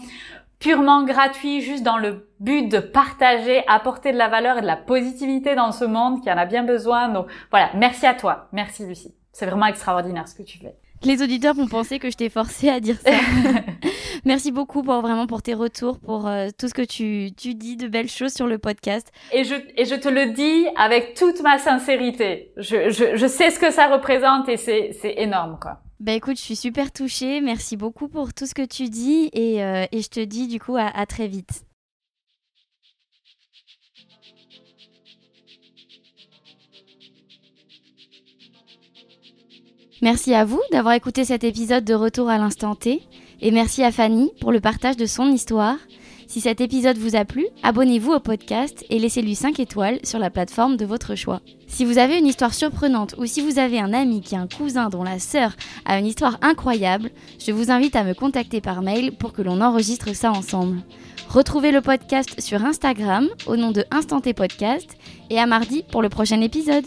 purement gratuit, juste dans le but de partager, apporter de la valeur et de la positivité dans ce monde qui en a bien besoin. Donc voilà, merci à toi. Merci Lucie. C'est vraiment extraordinaire ce que tu fais. Les auditeurs vont penser que je t'ai forcé à dire ça. [laughs] Merci beaucoup pour vraiment pour tes retours, pour euh, tout ce que tu, tu dis de belles choses sur le podcast. Et je, et je te le dis avec toute ma sincérité. Je, je, je sais ce que ça représente et c'est énorme quoi. Bah écoute, je suis super touchée. Merci beaucoup pour tout ce que tu dis et, euh, je te dis du coup à, très vite. Merci à vous d'avoir écouté cet épisode de Retour à l'instant T et merci à Fanny pour le partage de son histoire. Si cet épisode vous a plu, abonnez-vous au podcast et laissez-lui 5 étoiles sur la plateforme de votre choix. Si vous avez une histoire surprenante ou si vous avez un ami qui a un cousin dont la sœur a une histoire incroyable, je vous invite à me contacter par mail pour que l'on enregistre ça ensemble. Retrouvez le podcast sur Instagram au nom de Instanté Podcast et à mardi pour le prochain épisode.